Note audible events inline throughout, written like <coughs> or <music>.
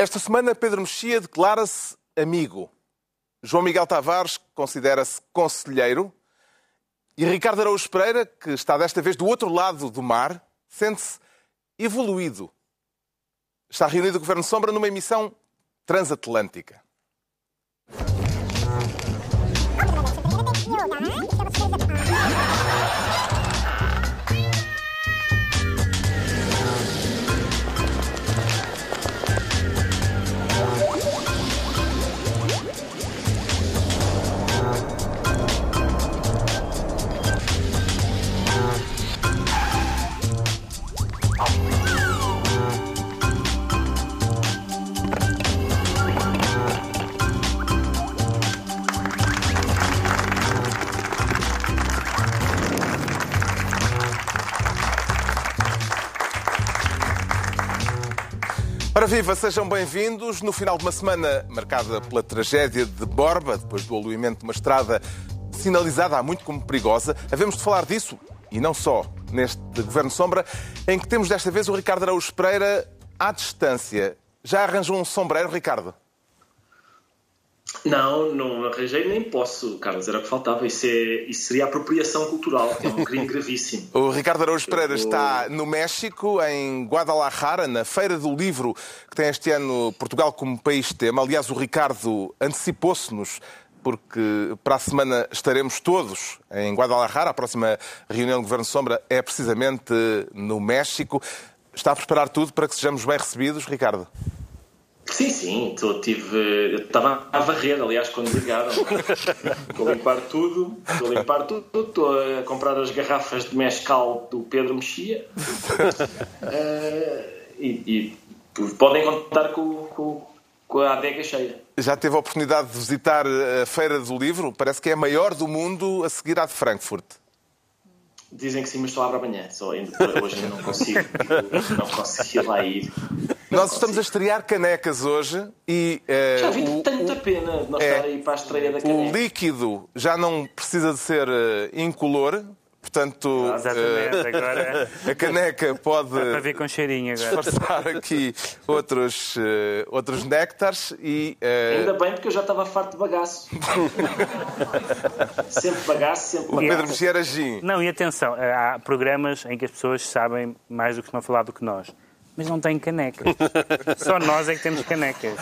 Esta semana, Pedro Mexia declara-se amigo. João Miguel Tavares considera-se conselheiro. E Ricardo Araújo Pereira, que está desta vez do outro lado do mar, sente-se evoluído. Está reunido o Governo Sombra numa emissão transatlântica. Viva, sejam bem-vindos. No final de uma semana marcada pela tragédia de Borba, depois do aluimento de uma estrada sinalizada há muito como perigosa, havemos de falar disso, e não só, neste Governo Sombra, em que temos desta vez o Ricardo Araújo Pereira à distância. Já arranjou um sombreiro, Ricardo? Não, não arranjei nem posso, Carlos, era o que faltava. Isso, é, isso seria apropriação cultural, é um crime gravíssimo. <laughs> O Ricardo Araújo Pereira está no México, em Guadalajara, na Feira do Livro, que tem este ano Portugal como país tema. Aliás, o Ricardo antecipou-se-nos porque para a semana estaremos todos em Guadalajara. A próxima reunião do Governo Sombra é precisamente no México. Está a preparar tudo para que sejamos bem recebidos, Ricardo? Sim, sim, tô, tive, estava a varrer, aliás, quando ligaram. <laughs> Estou a limpar tudo, estou a limpar tudo, estou a comprar as garrafas de mescal do Pedro Mexia. Uh, <laughs> e, e, podem contar com, com, com a adega cheia. Já teve a oportunidade de visitar a Feira do Livro? Parece que é a maior do mundo a seguir à de Frankfurt. Dizem que sim, mas só abre amanhã. Só ainda, hoje não consigo, não consegui lá ir. Nós estamos a estrear canecas hoje e. Uh, já vi o, tanta pena de não é, estar aí para a estreia da caneca. O líquido já não precisa de ser uh, incolor, Portanto, uh, agora <laughs> a caneca pode para ver com cheirinho agora. disfarçar aqui outros, uh, outros néctares e... Uh... Ainda bem porque eu já estava farto de bagaço. <laughs> sempre bagaço, sempre bagaço. Pedro Mexia Gin. Não, e atenção, há programas em que as pessoas sabem mais do que estão a falar do que nós mas não tem canecas. <laughs> Só nós é que temos canecas.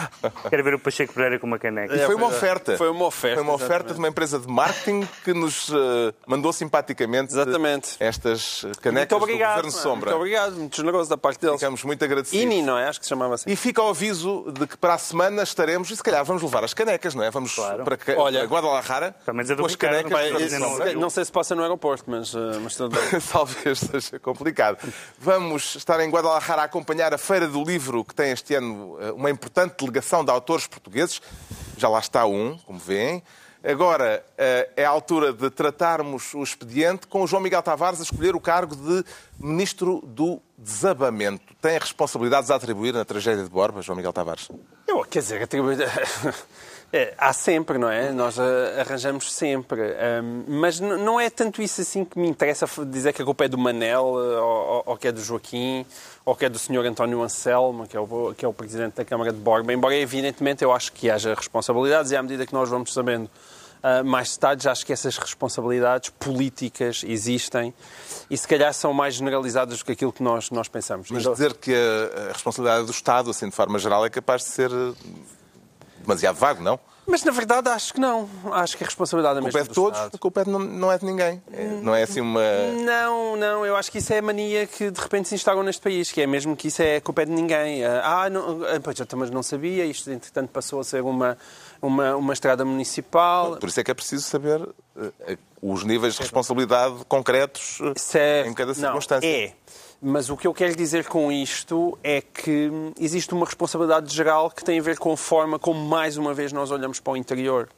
Quero ver o Pacheco Pereira com uma caneca. E foi uma oferta. Foi uma oferta. Foi uma oferta exatamente. de uma empresa de marketing que nos uh, mandou simpaticamente exatamente. estas canecas muito obrigado, do Governo Sombra. Muito obrigado, muito generoso da parte deles. Ficamos muito agradecidos. INI, não é? Acho que se chamava assim. E fica o aviso de que para a semana estaremos, e se calhar vamos levar as canecas, não é? Vamos claro. para Olha, Guadalajara é do com as canecas. Pai, não, não sei se passa no aeroporto, mas, uh, mas tudo bem. <laughs> Talvez seja complicado. Vamos estar em Guadalajara a acompanhar a Feira do livro que tem este ano eh, uma importante delegação de autores portugueses. Já lá está um, como veem. Agora eh, é a altura de tratarmos o expediente com o João Miguel Tavares a escolher o cargo de Ministro do Desabamento. Tem responsabilidades a atribuir na tragédia de Borba, João Miguel Tavares? Eu, quer dizer, atribuir... <laughs> É, há sempre, não é? Nós eh, arranjamos sempre. Um, mas não é tanto isso assim que me interessa dizer que a culpa é do Manel, ou, ou, que é do Joaquim, ou que é do Sr. António Anselmo, que é, o, que é o Presidente da Câmara de Borba. Embora, evidentemente, eu acho que haja responsabilidades e à medida que nós vamos sabendo uh, mais detalhes, acho que essas responsabilidades políticas existem e se calhar são mais generalizadas do que aquilo que nós, nós pensamos. Mas dizer que a responsabilidade do Estado, assim, de forma geral, é capaz de ser demasiado vago, não? Mas na verdade acho que não. Acho que a responsabilidade é mesmo. A culpa é de todos, a culpa não, não é de ninguém. É, não é assim uma. Não, não, eu acho que isso é a mania que de repente se instalam neste país, que é mesmo que isso é a culpa é de ninguém. Ah, não, ah, pois eu também não sabia, isto entretanto passou a ser uma, uma, uma estrada municipal. Por isso é que é preciso saber uh, os níveis de responsabilidade concretos uh, em cada circunstância. Não, é. Mas o que eu quero dizer com isto é que existe uma responsabilidade geral que tem a ver com a forma como, mais uma vez, nós olhamos para o interior.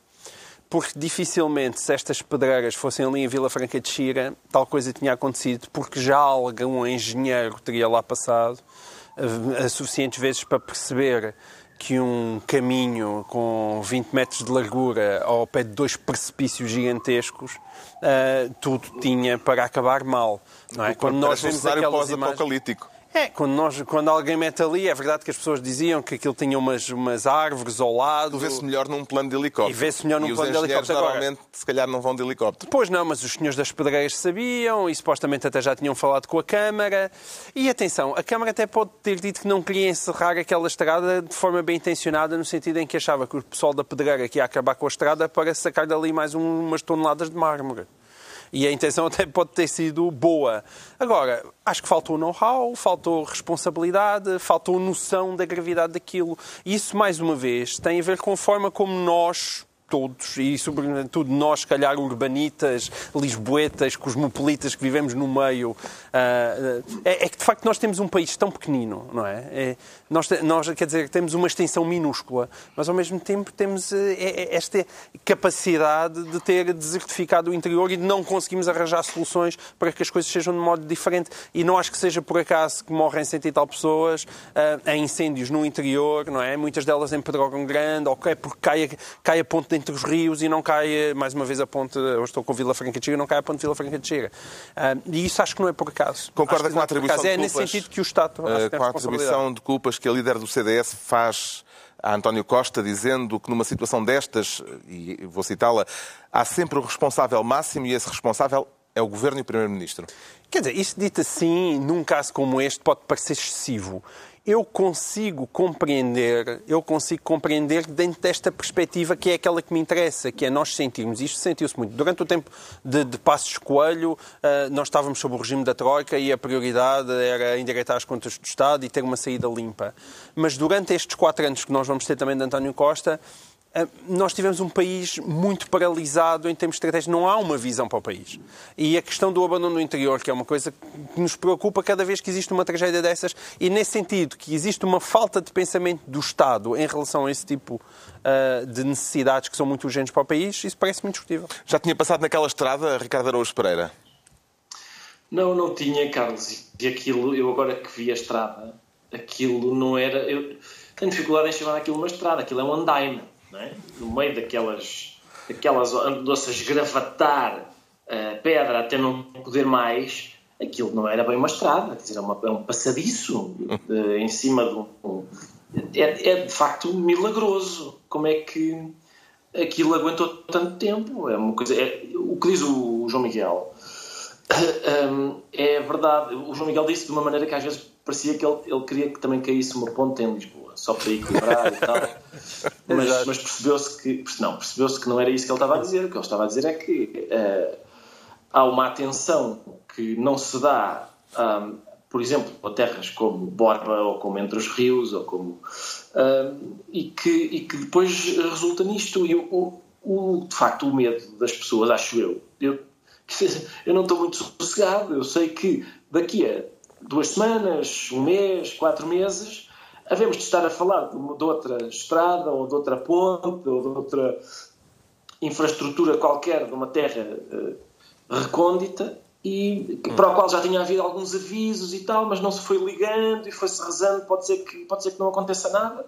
Porque dificilmente, se estas pedreiras fossem ali em Vila Franca de Xira, tal coisa tinha acontecido, porque já algum engenheiro teria lá passado a suficientes vezes para perceber que um caminho com 20 metros de largura ao pé de dois precipícios gigantescos, uh, tudo tinha para acabar mal. Não é? Quando nós vemos aquelas pós-apocalíptico. É, quando, nós, quando alguém mete ali, é verdade que as pessoas diziam que aquilo tinha umas, umas árvores ao lado. Vê-se melhor num plano de helicóptero. E vê-se melhor num e plano de helicóptero. Agora- normalmente, se calhar, não vão de helicóptero. Pois não, mas os senhores das pedreiras sabiam e supostamente até já tinham falado com a Câmara. E atenção, a Câmara até pode ter dito que não queria encerrar aquela estrada de forma bem intencionada, no sentido em que achava que o pessoal da pedreira que ia acabar com a estrada para sacar dali mais um- umas toneladas de mármore. E a intenção <laughs> até pode ter sido boa. Agora, acho que faltou know-how, faltou responsabilidade, faltou noção da gravidade daquilo. Isso, mais uma vez, tem a ver com a forma como nós, todos, e sobretudo nós, se calhar, urbanitas, lisboetas, cosmopolitas que vivemos no meio, ah, é, é que de facto nós temos um país tão pequenino, não é? É, nós, nós, quer dizer, temos uma extensão minúscula, mas ao mesmo tempo temos eh, é- é esta capacidade de ter desertificado o interior e de não conseguimos arranjar soluções para que as coisas sejam de modo diferente. E não acho que seja por acaso que morrem cento e tal pessoas ah, em incêndios no interior, não é? Muitas delas em Pedrógão Grande, ou é porque cai, a- cai a ponte entre os rios e não cai, mais uma vez, a ponte, eu estou com Vila Franca de Xira, não cai a ponte de Vila Franca de Xira. Ah, e isso acho que não é por acaso. Concorda com a é atribuição de É nesse culpas, sentido que o Estado tem com a atribuição de culpas que a líder do CDS faz a António Costa, dizendo que numa situação destas, e vou citá-la, há sempre o responsável máximo e esse responsável é o Governo e o Primeiro-Ministro. Quer dizer, isto dito assim, num caso como este, pode parecer excessivo. Eu consigo compreender, eu consigo compreender dentro desta perspectiva que é aquela que me interessa, que é nós sentirmos. Isto sentiu-se muito. Durante o tempo de, de Passos Coelho, ah, nós estávamos sob o regime da Troika e a prioridade era endireitar as contas do Estado e ter uma saída limpa. Mas durante estes quatro anos que nós vamos ter também de António Costa, nós tivemos um país muito paralisado em termos estratégicos. Não há uma visão para o país. E a questão do abandono do interior, que é uma coisa que nos preocupa cada vez que existe uma tragédia dessas, e nesse sentido, que existe uma falta de pensamento do Estado em relação a esse tipo ah, de necessidades que são muito urgentes para o país, isso parece-me indiscutível. Já tinha passado naquela estrada, Ricardo Araújo Pereira? Não, não tinha, Carlos. E aquilo, eu agora que vi a estrada, aquilo não era. Eu tenho dificuldade em chamar aquilo uma estrada, aquilo é um andaime, é? No meio daquelas. daquelas onde se esgravatar a pedra até não poder mais, aquilo não era bem uma estrada, quer dizer, é, uma- é um passadiço eh, em cima de um. É, é de facto milagroso. Como é que aquilo aguentou tanto tempo? É uma coisa. é- o que diz o João Miguel <coughs> Hum, é verdade. O João Miguel disse de uma maneira que às vezes parecia que ele, ele queria que também caísse uma ponte em Lisboa, só para equilibrar e tal. <laughs> Mas, mas percebeu-se que não, percebeu-se que não era isso que ele estava a dizer. O que ele estava a dizer é que eh, há uma atenção que não se dá, hum, por exemplo, a terras como Borba ou como Entre os Rios ou como hum, e, que, e que depois resulta nisto. E o, o, de facto, o medo das pessoas, acho eu, eu, <laughs> eu não estou muito sossegado. Eu sei que daqui a duas semanas, um mês, quatro meses, havemos de estar a falar de, de outra estrada ou de outra ponte ou de outra infraestrutura qualquer de uma terra eh, recôndita e para o qual já tinha havido alguns avisos e tal, mas não se foi ligando e foi-se rezando, pode ser que pode ser que não aconteça nada.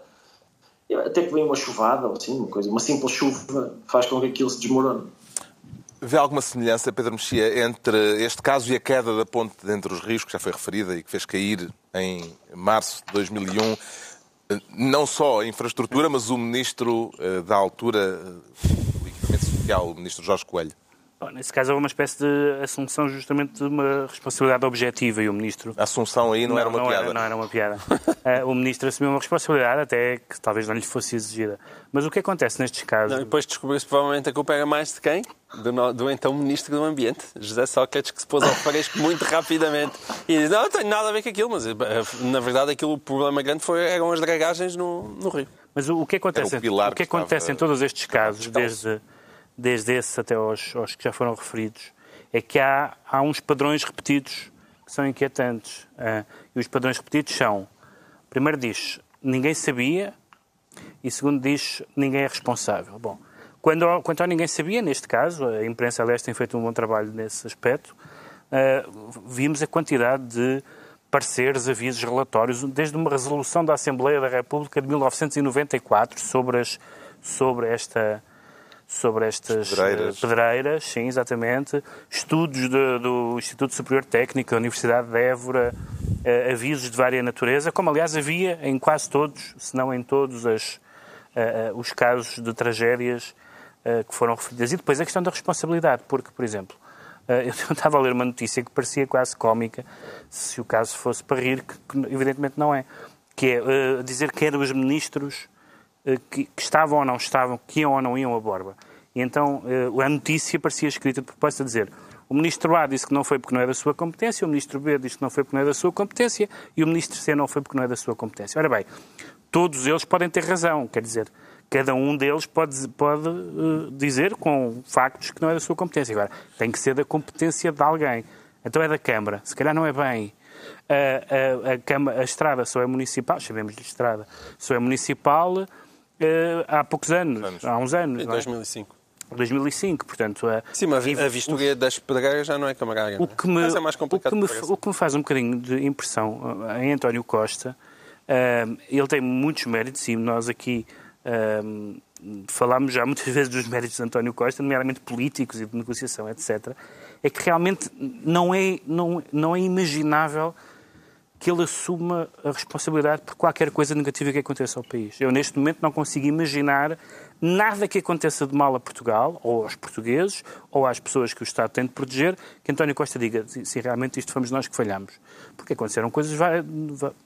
Até que vem uma chuvada ou assim, uma coisa, uma simples chuva faz com que aquilo se desmorone. Vê alguma semelhança, Pedro Mexia, entre este caso e a queda da ponte entre os rios, que já foi referida e que fez cair em março de 2001, eh, não só a infraestrutura, mas o ministro eh, da altura eh, do equipamento social, o ministro Jorge Coelho? Bom, nesse caso, houve uma espécie de assunção justamente de uma responsabilidade objetiva e o ministro. A Assunção aí não, era uma não piada. Era, não era uma piada. <laughs> Eh, o ministro assumiu uma responsabilidade até que talvez não lhe fosse exigida. Mas o que acontece nestes casos. Não, depois descobriu-se provavelmente a culpa era mais de quem? Do, no- do então Ministro do Ambiente, José Sócrates, que se pôs ao fresco muito rapidamente. E disse, não, não tenho nada a ver com aquilo, mas eh, na verdade aquilo, o problema grande foi, eram as dragagens no, no rio. Mas o, o que acontece, o o que que acontece estava- em todos estes casos, desde, desde esse até aos, aos que já foram referidos, é que há, há uns padrões repetidos que são inquietantes. Ah, e os padrões repetidos são: primeiro diz, ninguém sabia, e segundo diz, ninguém é responsável. Bom, quando, quanto ao ninguém sabia, neste caso, a imprensa, aliás, tem feito um bom trabalho nesse aspecto, ah, vimos a quantidade de pareceres, avisos, relatórios, desde uma resolução da Assembleia da República de 1994 sobre, as, sobre, esta, sobre estas Pedreiras. eh, pedreiras, sim, exatamente. Estudos de- do Instituto Superior Técnico, da Universidade de Évora, eh, avisos de vária natureza, como aliás havia em quase todos, se não em todos as, eh, eh, os casos de tragédias que foram referidas. E depois a questão da responsabilidade, porque, por exemplo, eh, <laughs> eu estava a ler uma notícia que parecia quase cómica, se o caso fosse para rir, que, evidentemente não é, que é eh, dizer que eram os ministros eh, que, estavam ou não estavam, que iam ou não iam a Borba. E então eh, a notícia parecia escrita de propósito a dizer o ministro A disse que não foi porque não é da sua competência, o ministro B disse que não foi porque não é da sua competência e o ministro C não foi porque não é da sua competência. Ora bem, todos eles podem ter razão, quer dizer, cada um deles pode, pode eh, dizer com factos que não é da sua competência. Agora, tem que ser da competência de alguém. Então é da Câmara, se calhar não é bem. A, a, a, Câmara, a estrada só é municipal, chamemos de estrada, só é municipal eh, há poucos anos, Anos. há uns anos, Em não é? 2005. 2005, portanto... eh, Sim, mas a vistoria das pedreiras já não é camarária. o que, me, Mas é mais o, complicado. que me, que parece. o que me faz um bocadinho de impressão em António Costa, eh, ele tem muitos méritos e nós aqui eh, falámos já muitas <laughs> vezes dos méritos de António Costa, nomeadamente políticos e de negociação, etc. É que realmente não é, não, não é imaginável que ele assuma a responsabilidade por qualquer coisa negativa que aconteça ao país. Eu, neste momento, não consigo imaginar nada que aconteça de mal a Portugal, ou aos portugueses, ou às pessoas que o Estado tem de proteger, que António Costa diga se realmente isto fomos nós que falhamos. Porque aconteceram coisas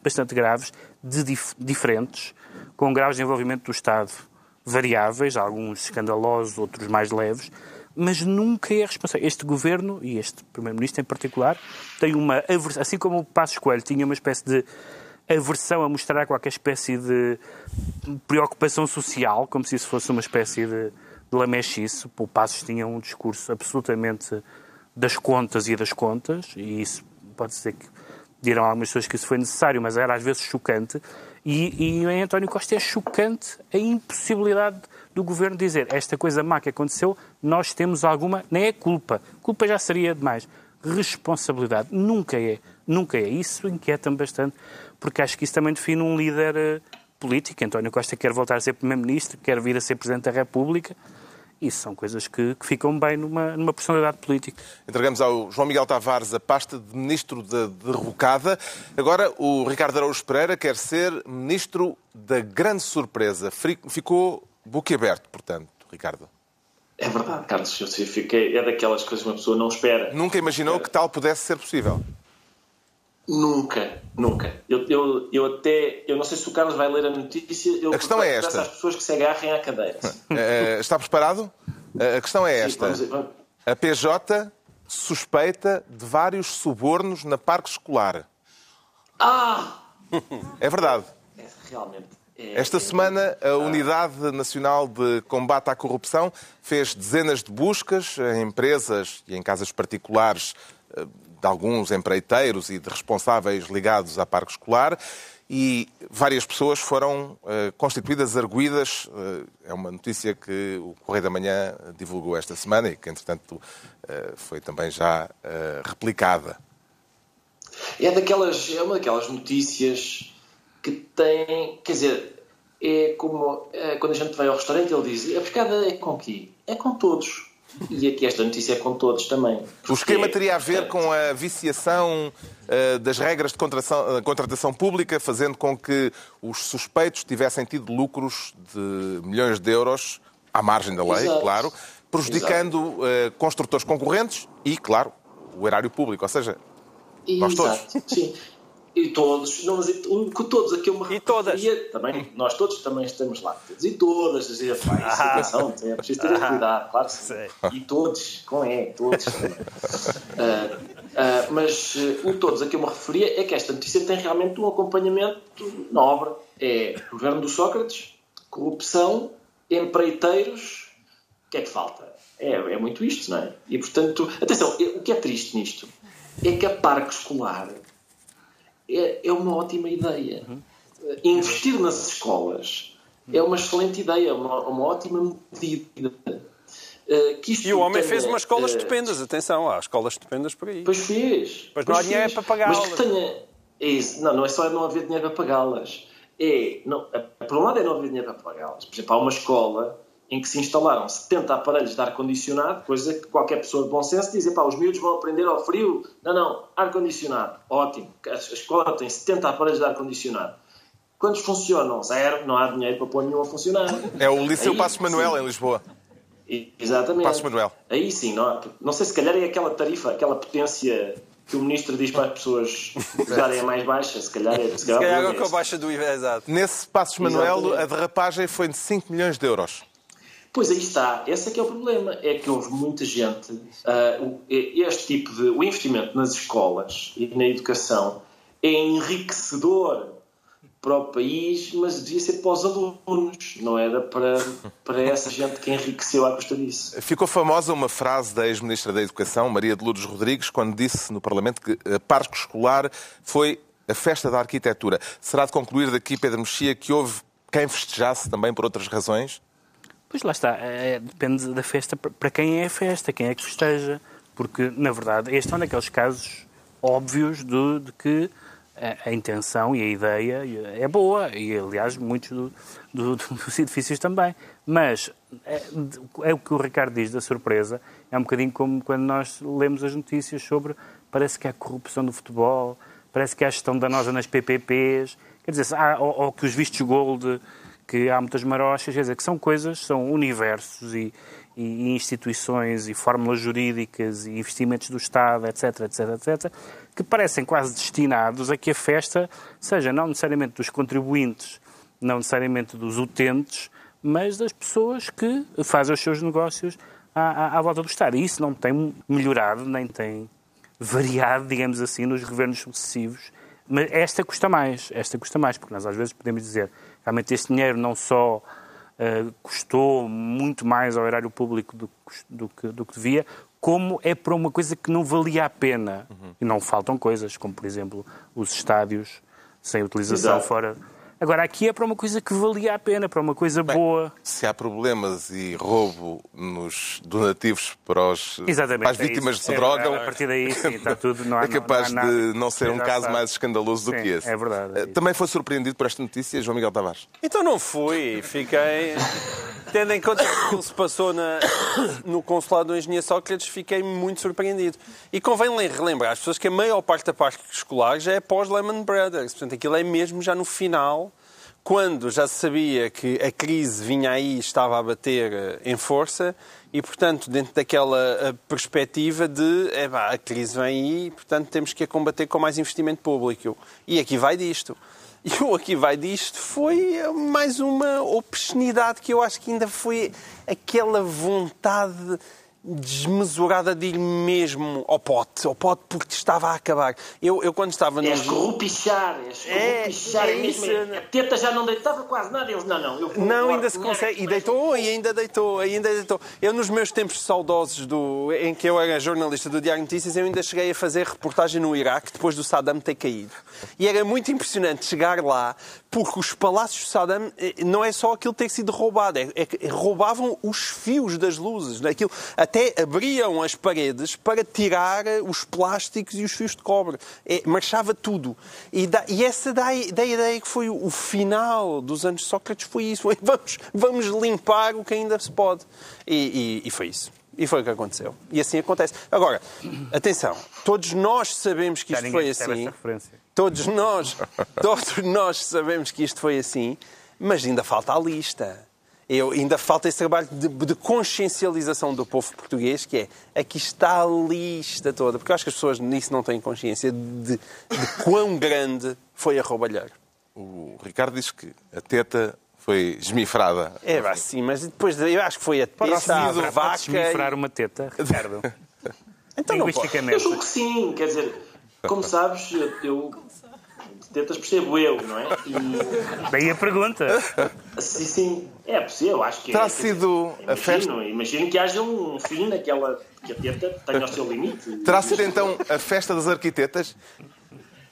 bastante graves, dif- diferentes, com graus de envolvimento do Estado variáveis, alguns escandalosos, outros mais leves, mas nunca é responsável. Este governo, e este Primeiro-Ministro em particular, tem uma assim como o Passos Coelho tinha uma espécie de aversão a mostrar qualquer espécie de preocupação social, como se isso fosse uma espécie de, de lamechice. O Passos tinha um discurso absolutamente das contas e das contas, e isso pode ser que dirão algumas pessoas que isso foi necessário, mas era às vezes chocante. E, e em António Costa é chocante a impossibilidade do governo dizer esta coisa má que aconteceu, nós temos alguma, nem é culpa, culpa já seria demais, responsabilidade, nunca é, nunca é. Isso inquieta-me bastante, porque acho que isso também define um líder eh, político. António Costa quer voltar a ser Primeiro-Ministro, quer vir a ser Presidente da República. Isso são coisas que, que ficam bem numa, numa personalidade política. Entregamos ao João Miguel Tavares a pasta de Ministro da Derrocada. Agora, o Ricardo Araújo Pereira quer ser Ministro da Grande Surpresa. Ficou boquiaberto, portanto, Ricardo. É verdade, Carlos. Eu fiquei, é daquelas coisas que uma pessoa não espera. Nunca imaginou que tal pudesse ser possível. Nunca, nunca. Eu, eu, eu até. Eu não sei se o Carlos vai ler a notícia. Eu A questão é esta. às pessoas que se agarrem à cadeira. <laughs> Eh, está preparado? Eh, a questão é Sim, esta. vamos- vamos- A PJ suspeita de vários subornos na parque escolar. Ah! É verdade. É, realmente. é- Esta é- semana, a Unidade Nacional de Combate à Corrupção fez dezenas de buscas em empresas e em casas particulares eh, de alguns empreiteiros e de responsáveis ligados à parque escolar e várias pessoas foram eh, constituídas arguídas. Eh, é uma notícia que o Correio da Manhã divulgou esta semana e que, entretanto, eh, foi também já replicada. É, daquelas, é uma daquelas notícias que tem. Quer dizer, é como é, quando a gente vai ao restaurante ele diz: a pescada é com quê? É com todos. E aqui esta notícia é com todos também. O esquema teria a ver com a viciação eh, das regras de contratação, eh, contratação pública, fazendo com que os suspeitos tivessem tido lucros de milhões de euros, à margem da lei, Exato. claro, prejudicando eh, construtores concorrentes e, claro, o erário público. Ou seja, Nós Exato, Sim. E todos, não, mas com todos a que eu me E todas. referia, também, nós todos também estamos lá. E todas, dizer, pá, isso, Ah. atenção, é preciso ter cuidado, claro que sim. Sei. E todos, com E, todos. <laughs> Ah, ah, mas o todos a que eu me referia é que esta notícia tem realmente um acompanhamento nobre. É governo do Sócrates, corrupção, empreiteiros, o que é que falta? É, é muito isto, não é? E portanto, atenção, o que é triste nisto é que a parque escolar é, é uma ótima ideia. Investir nas escolas é uma excelente ideia, uma, uma ótima medida. Eh, que isto E o homem tenha, fez umas escolas eh, estupendas, atenção, há escolas estupendas por aí. Pois fez. Mas não há dinheiro para pagá-las. Mas que tenha. É isso. Não, não é só não haver dinheiro para pagá-las. É, não, por um lado é não haver dinheiro para pagá-las. Por exemplo, há uma escola em que se instalaram 70 aparelhos de ar-condicionado, coisa que qualquer pessoa de bom senso dizia, pá, os miúdos vão aprender ao frio. Não, não, ar-condicionado, ótimo. A escola tem 70 aparelhos de ar-condicionado. Quantos funcionam? Zero, não há dinheiro para pôr nenhum a funcionar. É o Liceu Aí, Passos Manuel, sim. em Lisboa. Exatamente. Passos Manuel. Aí sim, não, não sei se calhar é aquela tarifa, aquela potência que o ministro diz para as pessoas <laughs> usarem a mais baixa, se calhar é. Se Se calhar, é com a baixa do IVA, exato. Nesse Passos Manuel, Exatamente. a derrapagem foi de 5 milhões de euros. Pois aí está, esse é que é o problema, é que houve muita gente, o- este tipo de, o investimento nas escolas e na educação é enriquecedor para o país, mas devia ser para os alunos, não era para, para essa gente que enriqueceu à custa disso. Ficou famosa uma frase da ex-ministra da Educação, Maria de Lourdes Rodrigues, quando disse no Parlamento que a Parque Escolar foi a festa da arquitetura. Será de concluir daqui, Pedro Mexia, que houve quem festejasse também por outras razões? Lá está, é, depende da festa para- quem é a festa, quem é que festeja. Porque, na verdade, este é um daqueles casos óbvios de, de que a, a intenção e a ideia é boa, e aliás, muitos do- do- <laughs> dos edifícios também. Mas é, é o que o Ricardo diz da surpresa, é um bocadinho como quando nós lemos as notícias sobre parece que há corrupção do futebol, parece que há gestão danosa nas PPPs, quer dizer, há, ou, ou que os vistos gold que há muitas marochas, quer dizer, que são coisas, são universos e, e- instituições e fórmulas jurídicas e investimentos do Estado, etc, etc, etc, que parecem quase destinados a que a festa seja não necessariamente dos contribuintes, não necessariamente dos utentes, mas das pessoas que fazem os seus negócios à, à- à volta do Estado. E isso não tem melhorado, nem tem variado, digamos assim, nos governos sucessivos. Mas esta custa mais, esta custa mais, porque nós às vezes podemos dizer realmente este dinheiro não só eh, custou muito mais ao erário público do, do que, do que devia, como é para uma coisa que não valia a pena. E não faltam coisas, como por exemplo os estádios sem utilização Exato. fora. Agora, aqui é para uma coisa que valia a pena, para uma coisa boa. Se há problemas e roubo nos donativos para, os, para as é vítimas isso. de É, droga, A partir daí, sim, está <laughs> tudo. Não há, é capaz não há nada. de não ser um caso mais escandaloso do Sim, que esse. é verdade, é Eh. Também foi surpreendido por esta notícia, João Miguel Tavares. Então não fui, fiquei. Tendo em conta que aquilo se passou na- no consulado do Engenheiro Sócrates, fiquei muito surpreendido. E convém le- relembrar às pessoas que a maior parte da parte escolar já é pós-Lehman Brothers. Portanto, aquilo é mesmo já no final, quando já se sabia que a crise vinha aí estava a bater eh, em força, e, portanto, dentro daquela eh, perspectiva de é, pá, a crise vem aí, portanto, temos que a combater com mais investimento público. E aqui vai disto. E o aqui vai disto foi mais uma obscenidade que eu acho que ainda foi aquela vontade desmesurada de ir mesmo ao pote, ao pote porque estava a acabar. Eu, eu quando estava no... És corrupichar, és É, corrupichar. é É, mesmo, isso, a teta já não deitava quase nada. Eles, não, não. Não, ainda se consegue. E deitou, e ainda deitou, ainda deitou. Eu, nos meus tempos saudosos do, em que eu era jornalista do Diário Notícias, eu ainda cheguei a fazer reportagem no Iraque depois do Saddam ter caído. E era muito impressionante chegar lá, porque os palácios de Saddam eh, não é só aquilo ter sido roubado, é, é que roubavam os fios das luzes. Aquilo, até abriam as paredes para tirar eh, os plásticos e os fios de cobre. É, marchava tudo. E, dá- e essa dá, dá a ideia que foi o, o final dos anos de Sócrates, foi isso. <laughs> Foi, vamos, vamos limpar o que ainda se pode. E, e- e foi isso. E foi o que aconteceu. E assim acontece. Agora, <clears throat> atenção, todos nós sabemos que isto foi assim. Todos nós, <laughs> todos nós sabemos que isto foi assim, mas ainda falta a lista. Eu, ainda falta esse trabalho de, de consciencialização do povo português, que é aqui está a lista toda, porque eu acho que as pessoas nisso não têm consciência de, de quão grande foi a roubalheira. O Ricardo diz que a teta foi esmifrada. É, vá, sim, mas depois eu acho que foi a testa, a vaca. esmifrar e- uma teta, Ricardo? <laughs> Então não pode. Eu Linguisticamente. julgo que sim, quer dizer, como <laughs> sabes, eu, tetas percebo eu, não é? E, Daí a pergunta. sim, sim, é possível, acho que Terá é. sido dizer, a festa- Imagino, imagino que haja um fim naquela que a teta tenha o seu limite. Terá sido então a festa das arquitetas?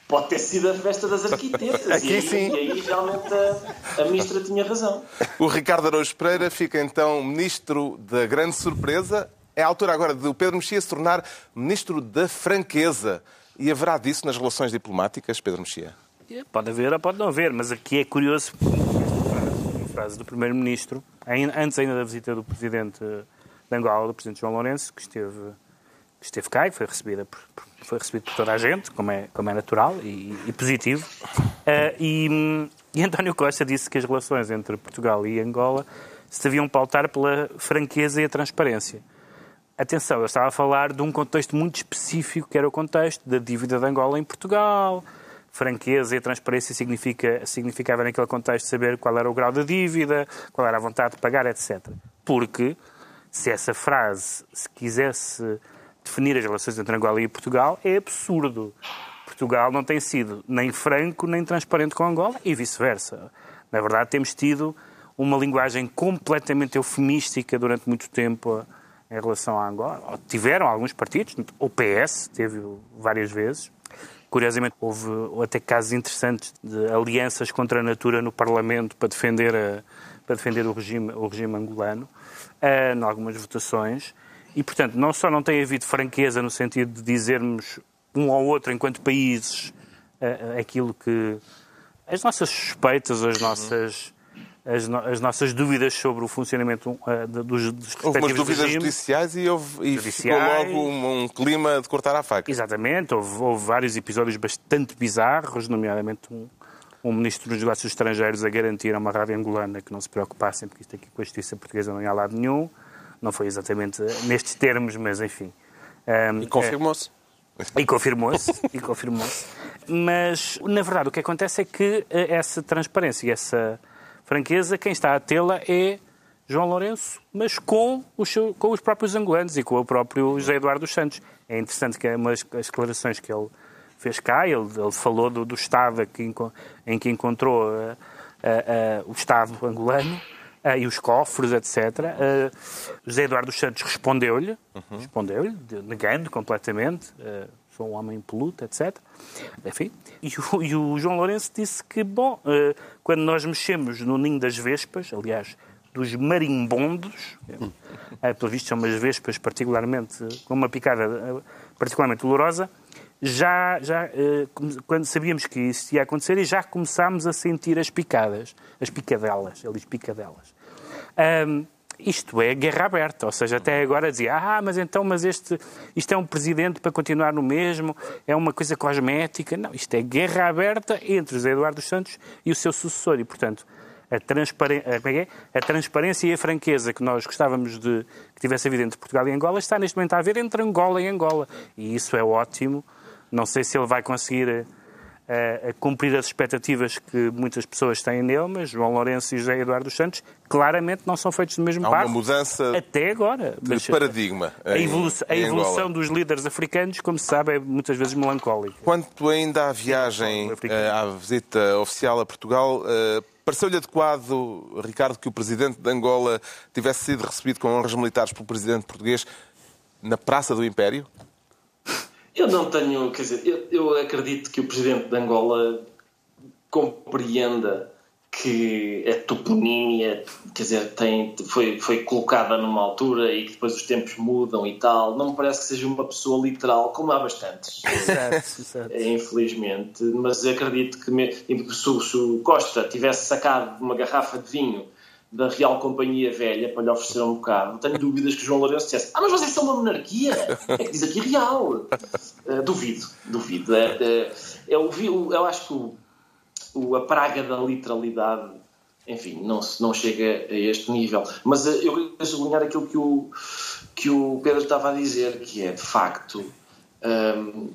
Pode ter sido a festa das arquitetas. Aqui e, aí, sim. e aí realmente a, a ministra tinha razão. O Ricardo Araújo Pereira fica então ministro da grande surpresa. É a altura agora de o Pedro Mexia se tornar ministro da franqueza. E haverá disso nas relações diplomáticas, Pedro Mexia? Pode haver ou pode não haver, mas aqui é curioso. Uma frase, do Primeiro-Ministro, antes ainda da visita do Presidente de Angola, do Presidente João Lourenço, que esteve, que esteve cá e foi recebida por, foi recebido por toda a gente, como é, como é natural e, e positivo. Uh, e, e António Costa disse que as relações entre Portugal e Angola se deviam pautar pela franqueza e a transparência. Atenção, eu estava a falar de um contexto muito específico, que era o contexto da dívida de Angola em Portugal. Franqueza e transparência significa, significava naquele contexto saber qual era o grau da dívida, qual era a vontade de pagar, etc. Porque se essa frase se quisesse definir as relações entre Angola e Portugal, é absurdo. Portugal não tem sido nem franco nem transparente com Angola e vice-versa. Na verdade, temos tido uma linguagem completamente eufemística durante muito tempo em relação à Angola. Tiveram alguns partidos, o PS teve várias vezes. Curiosamente, houve até casos interessantes de alianças contra a natura no Parlamento para defender, a, para defender o, regime, o regime angolano, uh, em algumas votações. E, portanto, não só não tem havido franqueza no sentido de dizermos um ao outro, enquanto países, uh, aquilo que. as nossas suspeitas, as nossas as, no, as, nossas dúvidas sobre o funcionamento uh, dos, dos Houve umas dúvidas regimes. judiciais e, houve, e judiciais. ficou logo um, um, clima de cortar a faca. Exatamente, houve, houve vários episódios bastante bizarros, nomeadamente um, um ministro dos negócios estrangeiros a garantir a uma rádio angolana que não se preocupassem, porque isto aqui com a justiça portuguesa não ia a lado nenhum. Não foi exatamente nestes termos, mas enfim. Um, e confirmou-se. É, e confirmou-se, e confirmou-se. Mas, na verdade, o que acontece é que eh, essa transparência e essa franqueza, quem está a tê-la é João Lourenço, mas com os, com os próprios angolanos e com o próprio José Eduardo dos Santos. É interessante que umas as declarações que ele fez cá, ele, ele falou do, do estado que, em que encontrou uh, uh, uh, o Estado angolano e os cofres, etc. José Eduardo dos Santos respondeu-lhe, uhum. respondeu-lhe, negando completamente sou um homem poluto, etc. Enfim, e o, <laughs> e o João Lourenço disse que, bom, uh, quando nós mexemos no ninho das vespas, aliás, dos marimbondos, uh, pelo visto são umas vespas particularmente, com uma picada uh, particularmente dolorosa, já, já quando sabíamos que isso ia acontecer e já começámos a sentir as picadas, as picadelas, ele picadelas. Um, isto é guerra aberta, ou seja, até agora dizia, ah, mas então, mas este, isto é um presidente para continuar no mesmo, é uma coisa cosmética. Não, isto é guerra aberta entre José Eduardo dos Santos e o seu sucessor e, portanto, a, transparen é é? a transparência e a franqueza que nós gostávamos de que tivesse havido entre Portugal e Angola está neste momento a haver entre Angola e Angola. E isso é ótimo. Não sei se ele vai conseguir a, a, cumprir as expectativas que muitas pessoas têm nele, mas João Lourenço e José Eduardo dos Santos claramente não são feitos do mesmo Há passo. uma mudança até agora. de paradigma. A, evolução, a evolução dos líderes africanos, como se sabe, é muitas vezes melancólica. Quanto ainda à viagem, eh, à visita oficial a Portugal, eh, Pareceu-lhe adequado, Ricardo, que o presidente de Angola tivesse sido recebido com honras militares pelo presidente português na Praça do Império? Eu não tenho, quer dizer, eu, eu acredito que o presidente de Angola compreenda que a toponímia, quer dizer, tem, foi, foi colocada numa altura e que depois os tempos mudam e tal. Não me parece que seja uma pessoa literal, como há bastantes. Exato, exato. <laughs> Infelizmente. Mas acredito que me, se, o Costa tivesse sacado uma garrafa de vinho da Real Companhia Velha para lhe oferecer um bocado, tenho dúvidas que João Lourenço dissesse ah, mas vocês são uma monarquia, é que diz aqui Real. Uh, duvido, duvido. É, é, eu, eu acho que o, o, a praga da literalidade, enfim, não, não chega a este nível. Mas uh, eu queria sublinhar aquilo que o, que o Pedro estava a dizer, que é, de facto, um,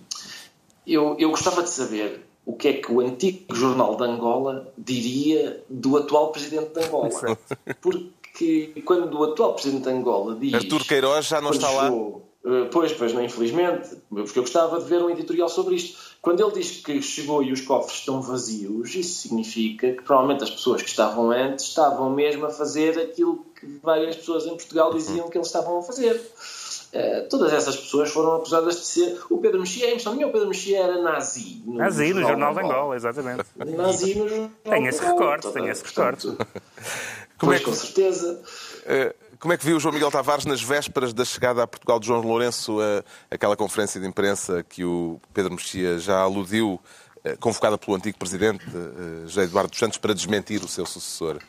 eu, eu gostava de saber o que é que o antigo jornal de Angola diria do atual presidente de Angola. Porque quando o atual presidente de Angola diz. Artur Queiroz já não está lá. Eh, pois, pois, não, infelizmente, porque eu gostava de ver um editorial sobre isto. Quando ele diz que chegou e os cofres estão vazios, isso significa que provavelmente as pessoas que estavam antes estavam mesmo a fazer aquilo que várias pessoas em Portugal diziam que eles estavam a fazer. Uh, todas essas pessoas foram acusadas de ser. O Pedro Mexia, a impressão minha, o Pedro Mexia era nazi. No nazi no Jornal de Angola, exatamente. Nazi no Jornal Tem esse recorte, tem esse recorte. Como é que, com certeza. Uh, como é que viu o João Miguel Tavares nas vésperas da chegada a Portugal de João Lourenço, uh, aquela conferência de imprensa que o Pedro Mexia já aludiu, convocada pelo antigo presidente José Eduardo dos Santos, para desmentir o seu sucessor?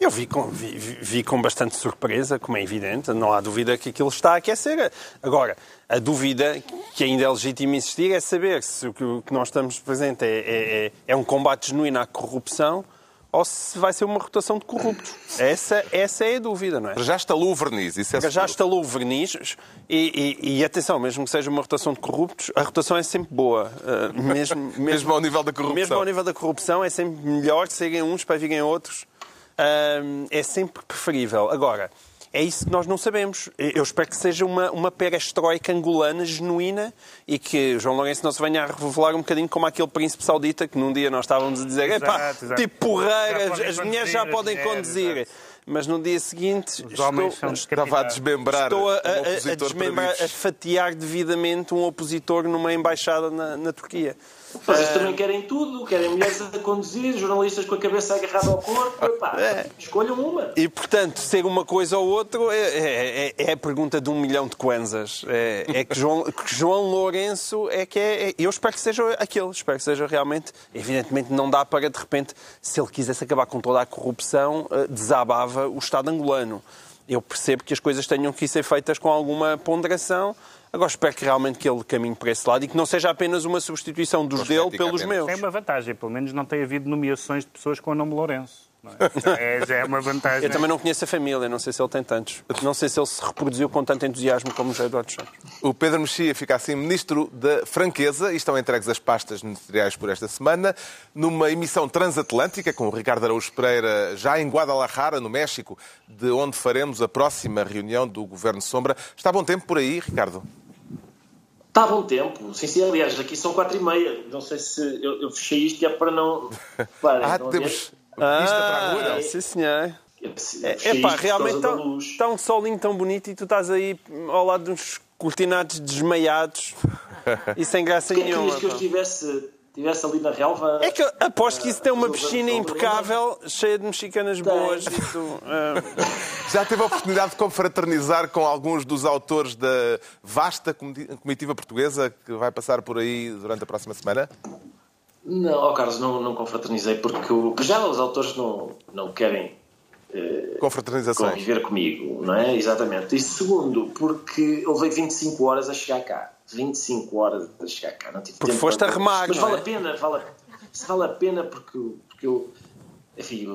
Eu vi com, vi, vi com bastante surpresa, como é evidente, não há dúvida que aquilo está a aquecer. Agora, a dúvida que ainda é legítima insistir é saber se o que nós estamos presente é, é, é, é um combate genuíno à corrupção ou se vai ser uma rotação de corruptos. Essa, essa é a dúvida, não é? Já instalou o verniz, isso é Já seguro. instalou o verniz e, e, e, atenção, mesmo que seja uma rotação de corruptos, a rotação é sempre boa. Uh, mesmo, <laughs> mesmo, Mesmo ao nível da corrupção. mesmo ao nível da corrupção é sempre melhor que seguem uns para virem outros. Uh, é sempre preferível. Agora, é isso que nós não sabemos. Eu espero que seja uma, uma perestroika angolana genuína e que João Lourenço não se venha a revelar um bocadinho como aquele príncipe saudita que num dia nós estávamos a dizer epá, tipo porreira, as, as mulheres já podem mulheres, conduzir. exato. Mas no dia seguinte estou, Estava a desmembrar estou a, a- a desmembrar, a fatiar devidamente um opositor numa embaixada na, na Turquia. Vocês também querem tudo, querem mulheres a conduzir, jornalistas com a cabeça agarrada ao corpo. Epá, escolham uma. E, portanto, ser uma coisa ou outra é, é- é- é a pergunta de um milhão de kwanzas. É, é que, João, que João Lourenço é que é, é- Eu espero que seja aquele. Espero que seja realmente... Evidentemente não dá para, de repente, se ele quisesse acabar com toda a corrupção, eh, desabava o Estado angolano. Eu percebo que as coisas tenham que ser feitas com alguma ponderação. Agora espero que realmente que ele caminhe para esse lado e que não seja apenas uma substituição dos dele pelos apenas. meus. Tem uma vantagem, pelo menos não tem havido nomeações de pessoas com o nome Lourenço. não é? <laughs> É, já é uma vantagem. Eu também não conheço a família, não sei se ele tem tantos. Não sei se ele se reproduziu com tanto entusiasmo como o José Eduardo Santos. O Pedro Mexia fica assim ministro da Franqueza e estão entregues as pastas ministeriais por esta semana numa emissão transatlântica com o Ricardo Araújo Pereira já em Guadalajara, no México, de onde faremos a próxima reunião do Governo Sombra. Está bom tempo por aí, Ricardo? Está bom tempo. Sim, sim, aliás, aqui são quatro e meia. Não sei se eu, eu fechei isto e é para não. <laughs> Parem, Ah, ver? temos vista para a rua. é- sim, senhor. É fechei pá, realmente está está um solinho tão bonito e tu estás aí ao lado de uns cortinados desmaiados <laughs> e sem graça Quem é nenhuma. querias que eu estivesse, estivesse ali na relva? É que eu aposto que isso tem uma piscina impecável, cheia de mexicanas boas. E tu, ah, <laughs> Já teve a oportunidade de confraternizar com alguns dos autores da vasta comiti- comitiva portuguesa que vai passar por aí durante a próxima semana? Não, ó Carlos, não, não confraternizei porque o- já os autores não, não querem Confraternizações. conviver comigo, não é? Exatamente. E segundo, porque eu levei 25 horas a chegar cá. 25 horas a chegar cá. Não tive Porque tempo foste para- a remar, Mas vale é? a pena, vale vale a pena porque, porque eu. Enfim,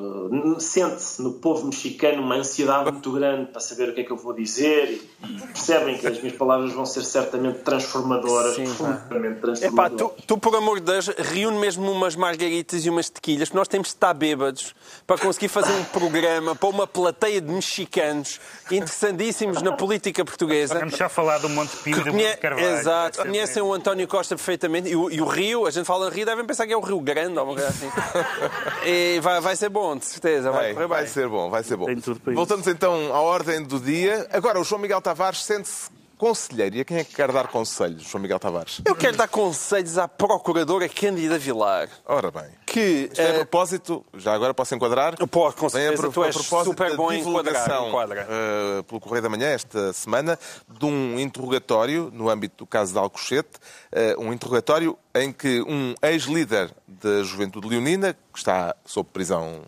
sente-se no povo mexicano uma ansiedade muito grande para saber o que é que eu vou dizer e, e percebem que as minhas palavras vão ser certamente transformadoras, Sim, profundamente Epá, transformadoras. tu, tu, por amor de Deus, reúne mesmo umas margaritas e umas tequilhas, que nós temos de estar bêbados para conseguir fazer um programa para uma plateia de mexicanos interessantíssimos na política portuguesa. Vamos já falar do Monte Pio e do Conhe- Carvalho. Exato, conhecem o António Costa perfeitamente e o, e o Rio, a gente fala em Rio, devem pensar que é o Rio Grande ou uma coisa assim. <laughs> e vai, vai ser bom, de certeza, vai Vai, vai ser bom, vai ser bom. Tem tudo para isso. Voltamos então à ordem do dia. Agora, o João Miguel Tavares sente-se conselheiro. E a quem é que quer dar conselhos, João Miguel Tavares? Eu quero dar conselhos à Procuradora Cândida Vilar, Ora bem. que Isto é a eh, propósito, já agora posso enquadrar? Eu posso, com a certeza, pro- tu a és propósito super da bom em enquadrar, divulgação, enquadra. eh, pelo Correio da Manhã esta semana de um interrogatório no âmbito do caso de Alcochete, eh, um interrogatório em que um ex-líder da Juventude Leonina, que está sob prisão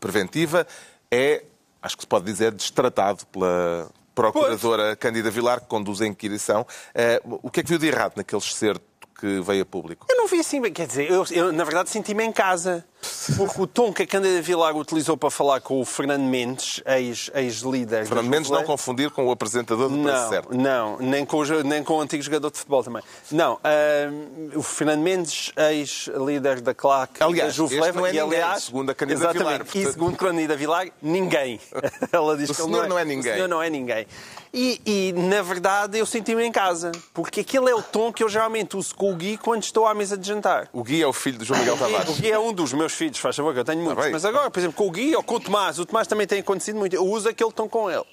preventiva, é, acho que se pode dizer, destratado pela procuradora Cândida Vilar, que conduz a inquirição. Eh, o que é que viu de errado naquele excerto que veio a público? Eu não vi assim, quer dizer, eu, eu, na verdade senti-me em casa. Porque o tom que a Cândida Vilar utilizou para falar com o Fernando Mendes, ex- ex-líder. Fernando da Mendes não confundir com o apresentador do Não, Certo. não, nem com, o, nem com o antigo jogador de futebol também. Não, ahm, o Fernando Mendes, ex-líder da CLAC Aliás, da Juve Leva, não é e ninguém, aliás, segundo a Cândida exatamente, Vilar, E portanto- segundo a Cândida Vilar, ninguém. <laughs> Ela diz O que senhor não é ninguém. O senhor não é ninguém. E, e, na verdade, eu senti-me em casa. Porque aquele é o tom que eu geralmente uso com o Gui quando estou à mesa de jantar. O Gui é o filho de João Miguel O Tavares. Gui é um dos meus filhos, faz favor, que eu tenho muitos. bem. Mas agora, por exemplo, com o Gui ou com o Tomás, o Tomás também tem acontecido muito. Eu uso aquele tom com ele.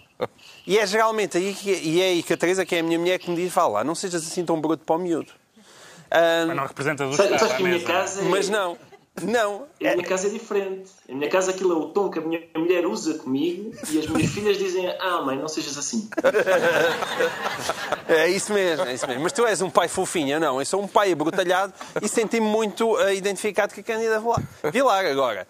E é geralmente aí que, e é aí que a Teresa, que é a minha mulher, que me diz: vá lá, não sejas assim tão bruto para o miúdo. Ah, Mas não representa do Estado é- mas não, não. A minha casa é diferente. A minha casa aquilo é o tom que a minha mulher usa comigo e as minhas filhas dizem ah mãe, não sejas assim. <laughs> É isso mesmo, é isso mesmo. Mas tu és um pai fofinho, não. Eu sou um pai abrutalhado e senti-me muito ah, identificado com a Cândida Vilar. Agora.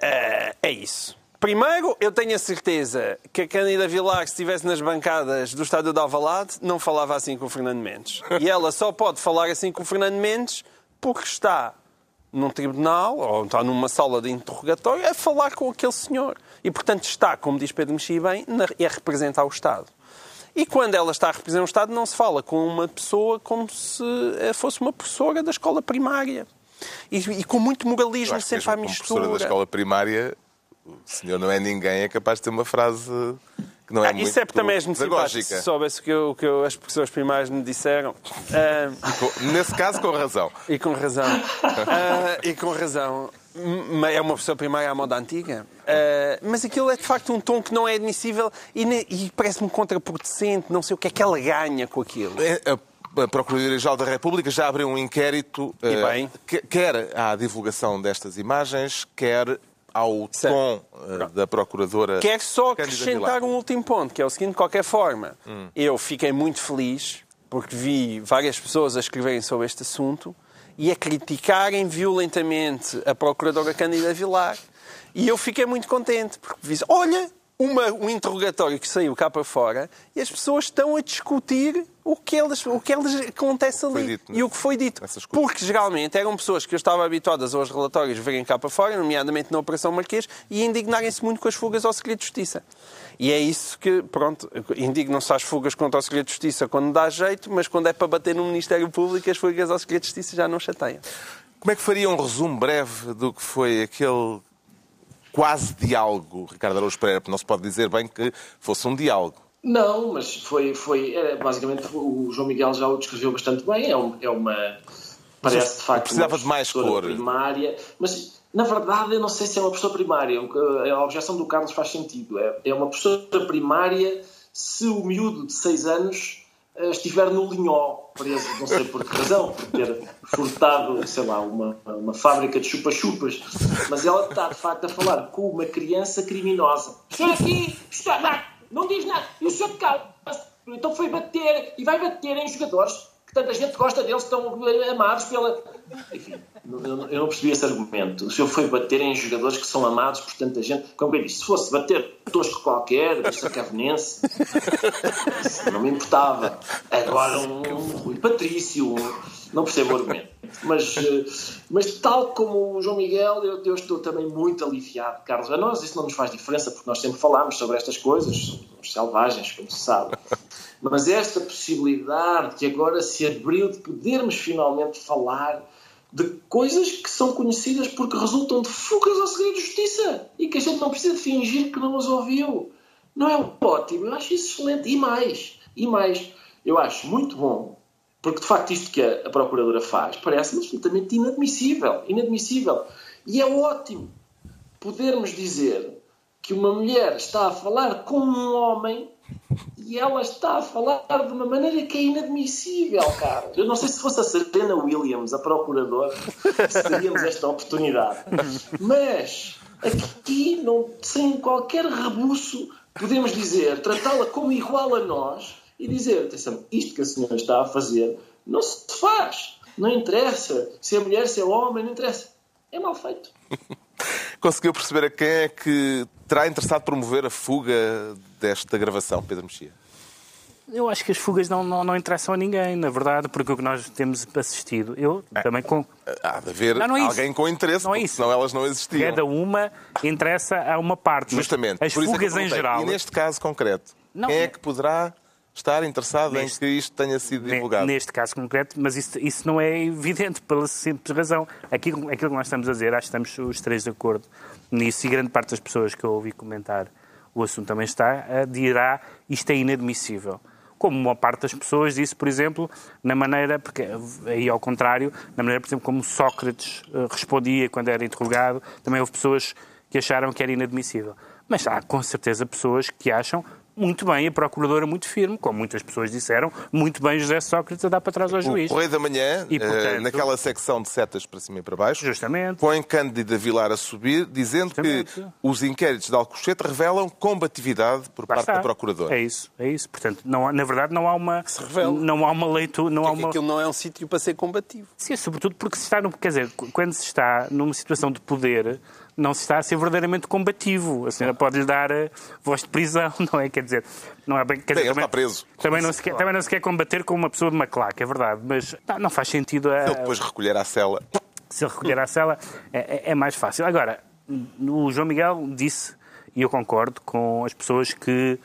ah, é isso. Primeiro, eu tenho a certeza que a Cândida Vilar, se estivesse nas bancadas do estádio de Alvalade, não falava assim com o Fernando Mendes. E ela só pode falar assim com o Fernando Mendes porque está num tribunal ou está numa sala de interrogatório a falar com aquele senhor. E, portanto, está, como diz Pedro Mexia bem, a representar o Estado. E quando ela está a representar o Estado, não se fala com uma pessoa como se eh, fosse uma professora da escola primária. E, e com muito moralismo sempre à mesmo como professora mistura. da escola primária, o senhor não é ninguém, é capaz de ter uma frase que não é Ah, muito isso é porque também és muito simpático. Se soubesse o que, eu- o que eu- as professoras primárias me disseram. Com- Nesse caso, com razão. e com razão. Ah, e com razão. É uma professora primária à moda antiga. Ah, mas aquilo é de facto um tom que não é admissível e, ne- e parece-me contraproducente. Não sei o que é que ela ganha com aquilo. É, A Procuradoria-Geral da República já abriu um inquérito, bem. que- quer à divulgação destas imagens, quer ao Certo. tom eh, da Procuradora. Quero só Cândida acrescentar Vilar. um último ponto, que é o seguinte, de qualquer forma. Hum. Eu fiquei muito feliz porque vi várias pessoas a escreverem sobre este assunto e a criticarem violentamente a Procuradora Cândida Vilar. E eu fiquei muito contente, porque vi, olha, uma, um interrogatório que saiu cá para fora e as pessoas estão a discutir o que elas, o que elas acontece ali dito, e o que foi dito. Porque geralmente eram pessoas que eu estava habituadas aos relatórios verem cá para fora, nomeadamente na Operação Marquês, e indignarem-se muito com as fugas ao Segredo de Justiça. E é isso que, pronto, indignam-se às fugas contra o Segredo de Justiça quando dá jeito, mas quando é para bater no Ministério Público, as fugas ao Segredo de Justiça já não chateiam. Como é que faria um resumo breve do que foi aquele quase diálogo, Ricardo Araújo Pereira? Porque não se pode dizer bem que fosse um diálogo. Não, mas foi, foi era, basicamente o João Miguel já o descreveu bastante bem. É, um- é uma. Parece de facto. precisava uma de mais cor. primária, mas na verdade eu não sei se é uma professora primária. Que- A objeção do Carlos faz sentido. É, é uma professora primária se o miúdo de 6 anos eh, estiver no linhó, preso, não sei por que razão, por ter furtado, sei lá, uma, uma fábrica de chupa-chupas. Mas ela está, de facto, a falar com uma criança criminosa. O senhor aqui está, não, não diz nada. E o senhor cala Então foi bater, e vai bater em jogadores que tanta gente gosta deles, estão amados pela... Enfim, eu não- eu não percebi esse argumento. O senhor foi bater em jogadores que são amados por tanta gente. Como eu disse, se fosse bater tosco qualquer, do sacavenense, não me importava. Agora um, um Rui Patrício, um- não percebo o argumento. Mas, eh, mas tal como o João Miguel, eu, eu estou também muito aliviado, Carlos. A nós isso não nos faz diferença, porque nós sempre falámos sobre estas coisas, somos selvagens, como se sabe. Mas esta possibilidade que agora se abriu de podermos finalmente falar de coisas que são conhecidas porque resultam de fugas ao segredo de justiça e que a gente não precisa fingir que não as ouviu. Não é ótimo? Eu acho isso excelente. E mais, e mais, eu acho muito bom, porque de facto isto que a, a Procuradora faz parece-me absolutamente inadmissível. Inadmissível. E é ótimo podermos dizer que uma mulher está a falar com um homem e ela está a falar de uma maneira que é inadmissível, cara. Eu não sei se fosse a Serena Williams, a procuradora, teríamos esta oportunidade. Mas aqui, não, sem qualquer rebuço, podemos dizer, tratá-la como igual a nós e dizer, atenção, isto que a senhora está a fazer não se faz. Não interessa se é mulher, se é homem, não interessa. É mal feito. Conseguiu perceber a quem é que terá interessado promover a fuga desta gravação, Pedro Mexia? Eu acho que as fugas não, não, não interessam a ninguém, na verdade, porque o que nós temos assistido, eu também com Há de haver Não, não é alguém com interesse, Não é isso. senão elas não existiam. cada uma interessa a uma parte. Justamente. As é fugas em perguntei. geral. E neste caso concreto, Não, quem é é- que poderá estar interessado Neste- em que isto tenha sido divulgado? Neste caso concreto, mas isso, isso não é evidente pela simples razão. Aquilo, aquilo que nós estamos a dizer, acho que estamos os três de acordo nisso e grande parte das pessoas que eu ouvi comentar o assunto também está, dirá isto é inadmissível. Como uma parte das pessoas disse, por exemplo, na maneira, porque aí ao contrário, na maneira, por exemplo, como Sócrates eh, respondia quando era interrogado, também houve pessoas que acharam que era inadmissível. Mas há com certeza pessoas que acham muito bem, a Procuradora muito firme, como muitas pessoas disseram, muito bem José Sócrates a dar para trás ao O juiz. Correio da Manhã, E, eh, portanto- naquela secção de setas para cima e para baixo, Justamente. põe Cândida Vilar a subir, dizendo que os inquéritos de Alcochete revelam combatividade por Lá parte está. da Procuradora. É isso, é isso. Portanto, não, há- na verdade não há uma revela. não há uma leitura, não há Porque uma aquilo não é um sítio para ser combativo. Sim, sobretudo porque se está no, quer dizer, quando se está numa situação de poder, não se está a ser verdadeiramente combativo. A senhora pode-lhe dar uh, voz de prisão, <laughs> não é? Quer dizer, não é bem. Quer Bem, dizer, ele está preso. Também não, se quer, também não se quer combater com uma pessoa de uma claque, é verdade, mas não, não faz sentido. A, Ele depois recolher à cela. se ele recolher à cela, é, é- é mais fácil. Agora, o João Miguel disse, e eu concordo, com as pessoas que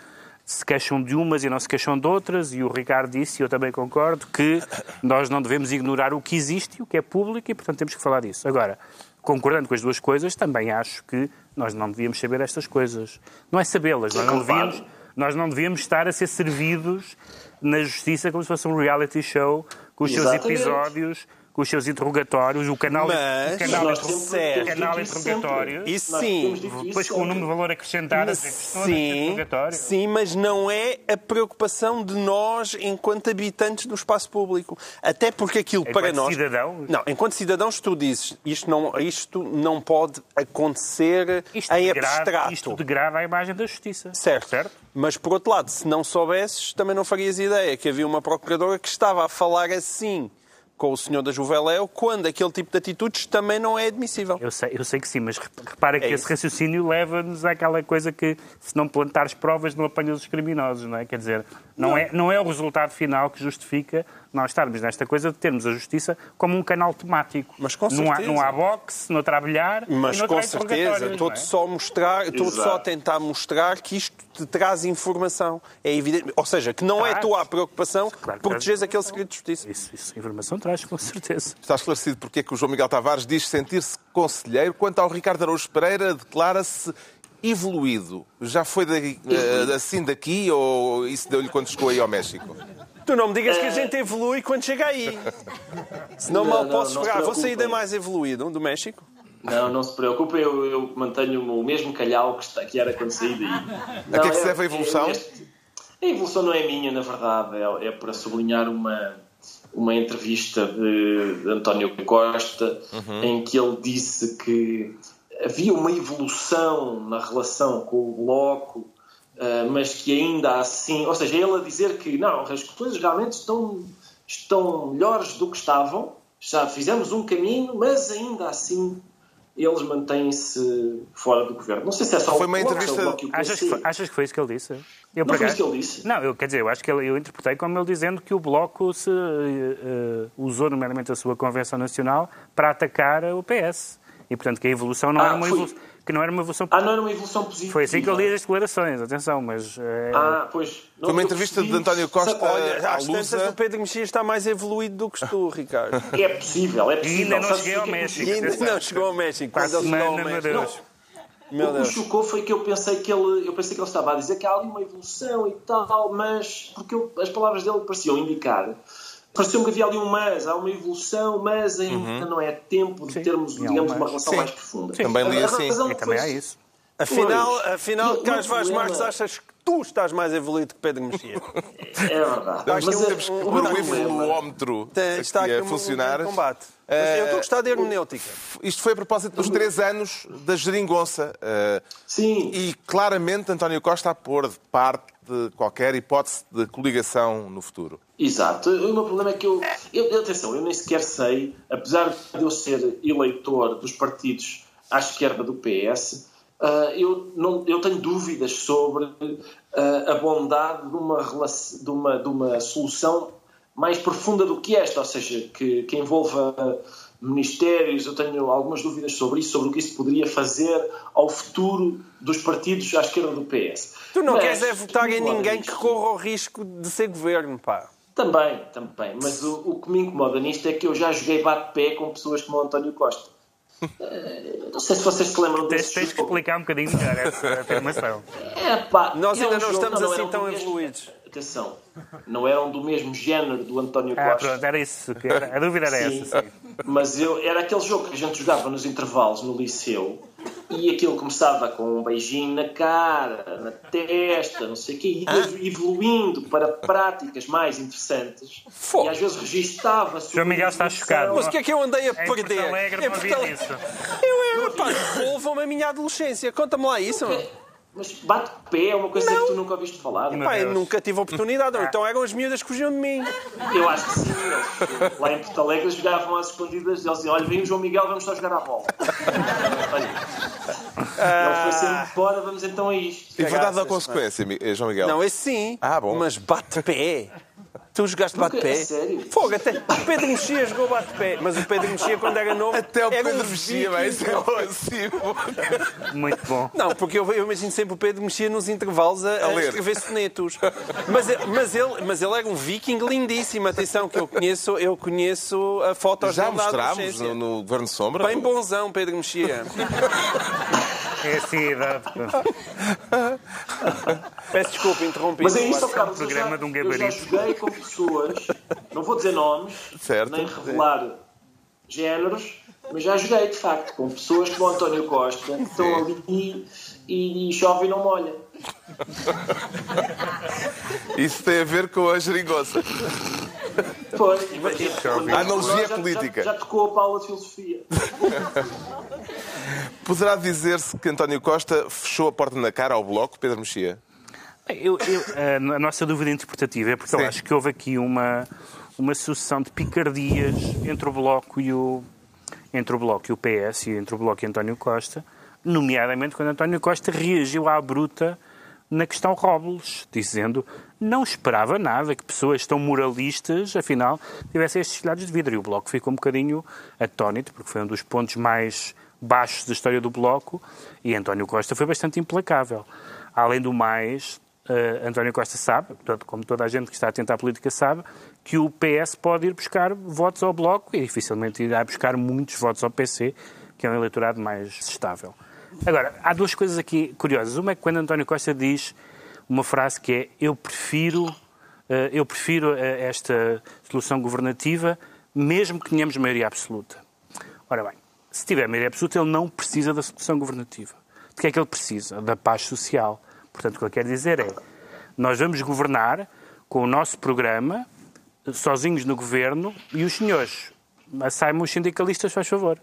se queixam de umas e não se queixam de outras, e o Ricardo disse, e eu também concordo, que nós não devemos ignorar o que existe, o que é público, e portanto temos que falar disso. Agora, concordando com as duas coisas, também acho que nós não devíamos saber estas coisas. Não é sabê-las, nós não devíamos nós não devíamos estar a ser servidos na justiça como se fosse um reality show, com os seus Exatamente. episódios, com os seus interrogatórios, o canal, Mas o canal, nós temos- certo. o canal interrogatório, sempre. Isso Nós sim. depois com o número de valor acrescentado, Sim, interrogatório. sim, mas não é a preocupação de nós enquanto habitantes do espaço público. Até porque aquilo Enquanto para nós. cidadãos? Não, enquanto cidadãos, tu dizes isto não, isto não pode acontecer Isto em degrada, abstrato. isto degrada a imagem da justiça. Certo. certo? Mas, por outro lado, se não soubesses, também não farias ideia que havia uma procuradora que estava a falar assim com o senhor da Juveléu, quando aquele tipo de atitudes também não é admissível. Eu sei, eu sei que sim, mas rep- repara que É esse isso. raciocínio leva-nos àquela coisa que se não plantares provas não apanhas os criminosos, não é? Quer dizer, não, É, não é o resultado final que justifica nós estarmos nesta coisa de termos a justiça como um canal temático. Mas com não há, certeza. não há boxe, não há bilhar Mas com certeza, estou é? só a mostrar, só a tentar mostrar que isto te traz informação. É evidente, ou seja, que não é Traz. tua a preocupação Claro protegeres aquele segredo de justiça. Isso, isso, informação traz, com certeza. Está esclarecido porque é que o João Miguel Tavares diz sentir-se conselheiro. Quanto ao Ricardo Araújo Pereira, declara-se evoluído. Já foi daqui- eh, assim daqui ou isso deu-lhe quando chegou aí ao México? Tu não me digas que a gente evolui quando chega aí. Senão <laughs> Não, mal não, posso não esperar. Você ainda é mais evoluído do México? Não, não se preocupe, eu, eu mantenho o mesmo calhau que, está, que era quando saí daí. A que é que se deve a evolução? a evolução não é minha, na verdade, é, é para sublinhar uma, uma entrevista de, de António Costa Uhum. em que ele disse que havia uma evolução na relação com o Bloco, ah, mas que ainda assim, ou seja, ele a dizer que não, as coisas realmente estão, estão melhores do que estavam, já fizemos um caminho, mas ainda assim eles mantêm-se fora do governo. Não sei se é só Foi o uma entrevista- se é o Bloco e o Achas que, foi, achas que foi isso que ele disse? Eu, Não foi isso que ele disse? Não, eu, quer dizer, eu acho que ele- eu interpretei como ele dizendo que o Bloco se, eh, usou, nomeadamente, a sua Convenção Nacional para atacar o PS. E, portanto, que a evolução não Ah, era uma foi- evolução. Que não era uma evolução Ah, não era uma evolução positiva. Foi assim que ele li as declarações, atenção, mas. eh, Ah, pois. Não, Foi uma eu entrevista de. António Costa. Sabe, Olha, às Lusa. o Pedro Mexias está mais evoluído do que tu, Ricardo. É possível, é possível. ainda não cheguei ao é me México. E ainda atenção. não chegou ao México. Para a Quando ele chegou ao semana, meu México. Deus. Meu O que me chocou foi que eu pensei que ele, eu pensei que ele estava a dizer que há ali uma evolução e tal, mas porque eu- as palavras dele pareciam indicar. Pareceu-me que havia ali um mas, há uma evolução, mas ainda não é tempo de Sim, termos, e um digamos, uma relação Sim. mais profunda. Sim. Também li assim. E também foi- há isso. Afinal, Pois. afinal Carlos Vaz Marques, achas que tu estás mais evoluído que Pedro Mexia? É verdade. Temos, Mas, temos que pôr o evoluómetro Está aqui a um, funcionar. um combate. Mas eu estou a gostar de hermenêutica. Isto foi a propósito dos três anos da geringonça. eh, Sim, E claramente António Costa a pôr de parte de qualquer hipótese de coligação no futuro. Exato. O meu problema é que eu, eu- Atenção, eu nem sequer sei, apesar de eu ser eleitor dos partidos à esquerda do PS, ah, eu, não, eu tenho dúvidas sobre ah, a bondade de uma, de, uma, de uma solução mais profunda do que esta, ou seja, que, que envolva ministérios. Eu tenho algumas dúvidas sobre isso, sobre o que isso poderia fazer ao futuro dos partidos à esquerda do PS. Tu não Mas, queres é votar em ninguém que corra o risco de ser governo, pá. Também, também. Mas o, o que me incomoda nisto é que eu já joguei bate-pé com pessoas como o António Costa. Eh, não sei se vocês se lembram Tens, desse tens que jogo. explicar um bocadinho melhor essa afirmação. É, pá, Nós é ainda um não jogo- estamos não assim tão evoluídos. Atenção, não eram do mesmo género do António Ah, Costa. pronto, era isso. que era- a dúvida era Sim, essa, sim. mas eu, era aquele jogo que a gente jogava nos intervalos no liceu e aquilo começava com um beijinho na cara, na testa, não sei o quê, e ia evoluindo para práticas mais interessantes. Fogo. E às vezes registava-se. João uma Miguel está chocado. Mas o que é que eu andei a Porto perder? Alegre não Porto havia Alegre-. Eu era, pá, devolvam-me a minha adolescência. Conta-me lá isso. meu. Mas bate-pé é uma coisa que tu nunca ouviste falar. Meu eu Deus. nunca tive oportunidade. Ou então eram as miúdas que fugiam de mim. Eu acho que sim. Eles, lá em Porto Alegre eles jogavam às escondidas e eles diziam: Olha, vem o João Miguel, vamos só jogar à bola. Olha. Ele foi sempre fora, vamos então a isto. E verdade Cagaças, consequência, eh, João Miguel? Não, esse sim. Ah, bom. Mas bate-pé. Tu jogaste bate-pé? sério? Fogo, até o Pedro Mexia jogou bate-pé. Mas o Pedro Mexia, quando era novo. Até o um Pedro Mexia, isso é ofensivo. Muito bom. Não, porque eu, eu imagino sempre o Pedro mexia nos intervalos a, a A ler. escrever sonetos. Mas, ele- mas, ele, mas ele era um viking lindíssimo. Atenção, que eu conheço, eu conheço a foto Já mostrámos no, no Governo Sombra? Bem bonzão, Pedro Mexia. É assim a idade. Peço desculpa, interrompi. Mas é isso, um Carlos. Eu programa já, de um eu já joguei com pessoas, não vou dizer nomes, Certo. nem revelar géneros, mas já joguei de facto com pessoas como o António Costa que estão ali e, e chove e não molha. Isso tem a ver com a geringonça. Pois, e, quando- A analogia já- política. Já, já tocou a Paula de Filosofia. <laughs> Poderá dizer-se que António Costa fechou a porta na cara ao Bloco, Pedro Mexia? Eu, eu- a, a nossa dúvida interpretativa é porque eu Sim. acho que houve aqui uma, uma sucessão de picardias entre o Bloco e o entre o Bloco e o PS e entre o Bloco e António Costa, nomeadamente quando António Costa reagiu à bruta na questão Robles, dizendo não esperava nada que pessoas tão moralistas, afinal, tivessem estes telhados de vidro. E o Bloco ficou um bocadinho atónito, porque foi um dos pontos mais baixos da história do Bloco, e António Costa foi bastante implacável. Além do mais, eh, António Costa sabe, como toda a gente que está atenta à política sabe, que o PS pode ir buscar votos ao Bloco e dificilmente irá buscar muitos votos ao PC, que é um eleitorado mais estável. Agora, há duas coisas aqui curiosas. Uma é que quando António Costa diz uma frase que é eu prefiro, eh, eu prefiro eh, esta solução governativa mesmo que tenhamos maioria absoluta. Ora bem, se tiver maioria absoluta, ele não precisa da solução governativa. De que é que ele precisa? Da paz social. Portanto, o que ele quer dizer é nós vamos governar com o nosso programa, sozinhos no governo, e os senhores, saem os sindicalistas, faz favor.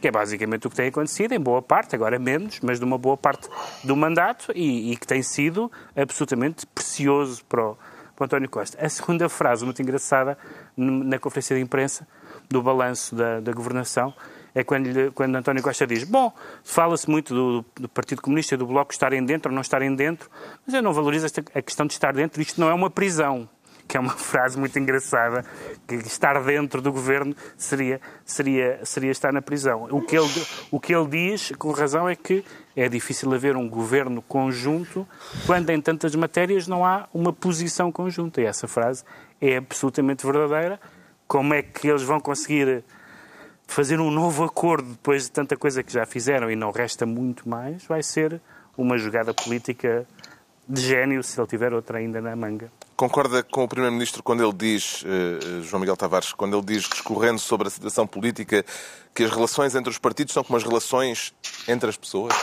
Que é basicamente o que tem acontecido, em boa parte, agora menos, mas de uma boa parte do mandato, e, e que tem sido absolutamente precioso para o, para o António Costa. A segunda frase, muito engraçada, na conferência de imprensa, do balanço da, da governação, é quando, quando António Costa diz: Bom, fala-se muito do, do Partido Comunista e do Bloco estarem dentro ou não estarem dentro, mas eu não valorizo esta, a questão de estar dentro. Isto não é uma prisão. <laughs> Que é uma frase muito engraçada, que estar dentro do governo seria, seria, seria estar na prisão. O que, ele, o que ele diz, com razão, é que é difícil haver um governo conjunto quando em tantas matérias não há uma posição conjunta. E essa frase é absolutamente verdadeira. Como é que eles vão conseguir fazer um novo acordo depois de tanta coisa que já fizeram e não resta muito mais, vai ser uma jogada política de gênio, se ele tiver outra ainda na manga. Concorda com o Primeiro-Ministro quando ele diz, eh, João Miguel Tavares, quando ele diz, discorrendo sobre a situação política, que as relações entre os partidos são como as relações entre as pessoas?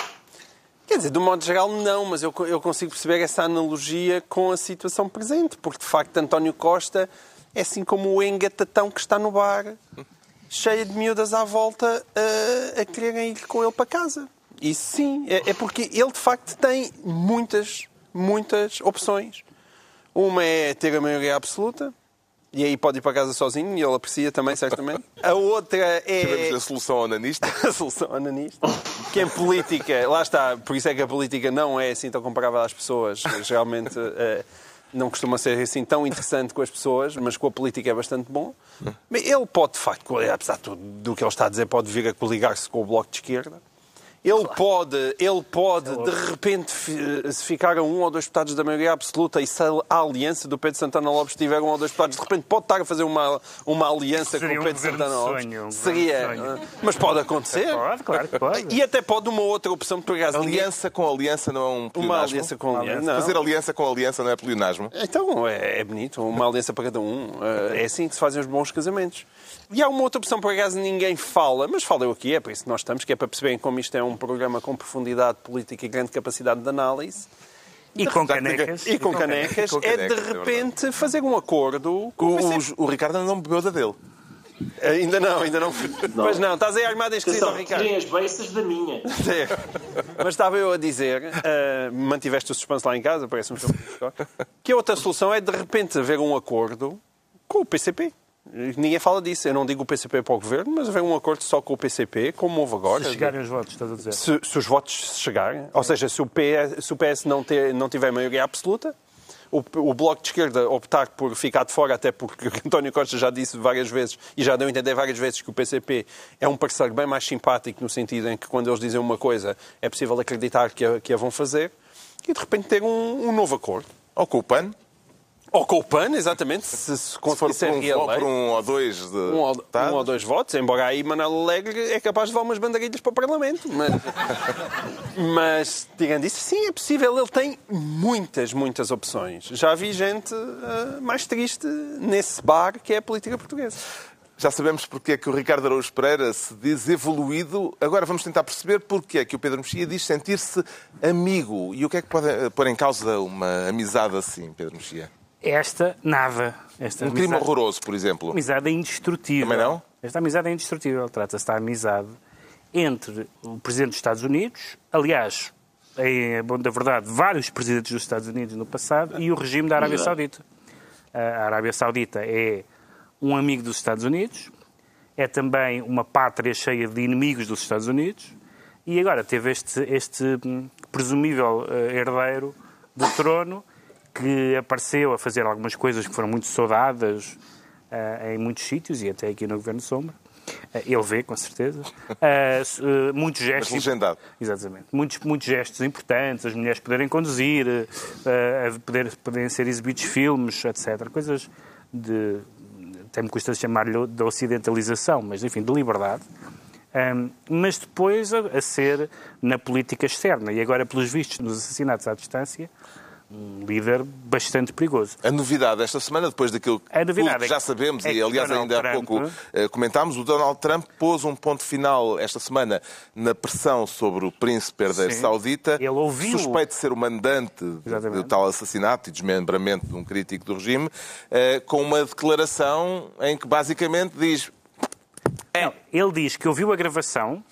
Quer dizer, de um modo geral, não, mas eu, eu consigo perceber essa analogia com a situação presente, porque de facto António Costa é assim como o engatatão que está no bar, cheia de miúdas à volta a, a quererem ir com ele para casa. Isso sim, é, é porque ele de facto tem muitas, muitas opções. Uma é ter a maioria absoluta, e aí pode ir para casa sozinho, e ele aprecia também, certamente. A outra é. Sabemos <laughs> a solução onanista? a solução ananista. Que em política, lá está, por isso é que a política não é assim tão comparável às pessoas. Geralmente eh, não costuma ser assim tão interessante com as pessoas, mas com a política é bastante bom. Ele pode, de facto, apesar de tudo do que ele está a dizer, pode vir a coligar-se com o Bloco de Esquerda. Ele pode, ele pode de repente, fi- se ficar a um ou dois deputados da maioria absoluta e se a aliança do Pedro Santana Lopes tiver um ou dois deputados, de repente pode estar a fazer uma, uma aliança Seria com um o Pedro governo Santana de Lopes. sonho, um Seria, de sonho. mas pode acontecer. Pode, claro que pode. E até pode uma outra opção, por acaso, ninguém- Aliança com aliança não é um Uma pleonasmo? aliança com aliança. Não. Fazer aliança com aliança não é pleonasmo? Então, é, é bonito, uma aliança para cada um. É assim que se fazem os bons casamentos. E há uma outra opção, por acaso ninguém fala, mas falo eu aqui, é para isso que nós estamos, que é para perceberem como isto é um programa com profundidade política e grande capacidade de análise. E com canecas. E com canecas, Com é de canecas, é repente fazer um acordo com O, o, o Ricardo ainda não bebeu da dele. Ainda não, ainda não. Mas não, estás aí armado em esquisito, Ricardo. as beiças da minha. É. Mas estava eu a dizer, eh, mantiveste o suspense lá em casa, parece-me que eu- que a outra solução é de repente haver um acordo com o PCP. Ninguém fala disso. Eu não digo o PCP para o governo, mas haver um acordo só com o PCP, como houve agora. Se chegarem os votos, estás a dizer. Se, se os votos chegarem, ou seja, se o PS, se o PS não, ter, não tiver maioria absoluta, o, o Bloco de Esquerda optar por ficar de fora, até porque António Costa já disse várias vezes, e já deu a entender várias vezes, que o PCP é um parceiro bem mais simpático, no sentido em que quando eles dizem uma coisa é possível acreditar que a, que a vão fazer, e de repente ter um, um novo acordo. Ou com o PAN, Ou com o PAN, exatamente, se, se se for conseguir ser por um, por um ou dois de Um ou, um ou dois votos, embora aí Manuel Alegre é capaz de levar umas bandeirinhas para o Parlamento. Mas, <laughs> mas, tirando isso, sim, é possível. Ele tem muitas, muitas opções. Já vi gente ah, mais triste nesse bar que é a política portuguesa. Já sabemos porque é que o Ricardo Araújo Pereira se diz evoluído. Agora vamos tentar perceber porque é que o Pedro Mexia diz sentir-se amigo. E o que é que pode eh, pôr em causa uma amizade assim, Pedro Mexia? Esta, nada. Esta Um crime amizade- horroroso, por exemplo. amizade é indestrutível. Também não? Esta amizade é indestrutível. Trata-se da amizade entre o Presidente dos Estados Unidos, aliás, em bom da verdade, vários presidentes dos Estados Unidos no passado, e o regime da Arábia. Saudita. A Arábia Saudita é um amigo dos Estados Unidos, é também uma pátria cheia de inimigos dos Estados Unidos, e agora teve este, este hum, presumível eh, herdeiro do trono que apareceu a fazer algumas coisas que foram muito saudadas eh, em muitos sítios e até aqui no Governo Sombra. Eh, ele vê, com certeza. <laughs> Eh, muitos gestos. Mas legendado. Exatamente. Muitos, muitos gestos importantes, as mulheres poderem conduzir, a poder, poderem ser exibidos filmes, etc. Coisas de. Até me custa chamar-lhe de ocidentalização, mas enfim, de liberdade. Ahm, mas depois a, a ser na política externa. E agora, pelos vistos, nos assassinatos à distância, um líder bastante perigoso. A novidade esta semana, depois daquilo que é já que- sabemos, é e que aliás Donald ainda há Trump- pouco eh, comentámos, o Donald Trump pôs um ponto final esta semana na pressão sobre o príncipe herdeiro Sim. saudita, Ele ouviu- suspeito de ser o mandante de tal assassinato e desmembramento de um crítico do regime, eh, com uma declaração em que basicamente diz Não, ele diz que ouviu a gravação,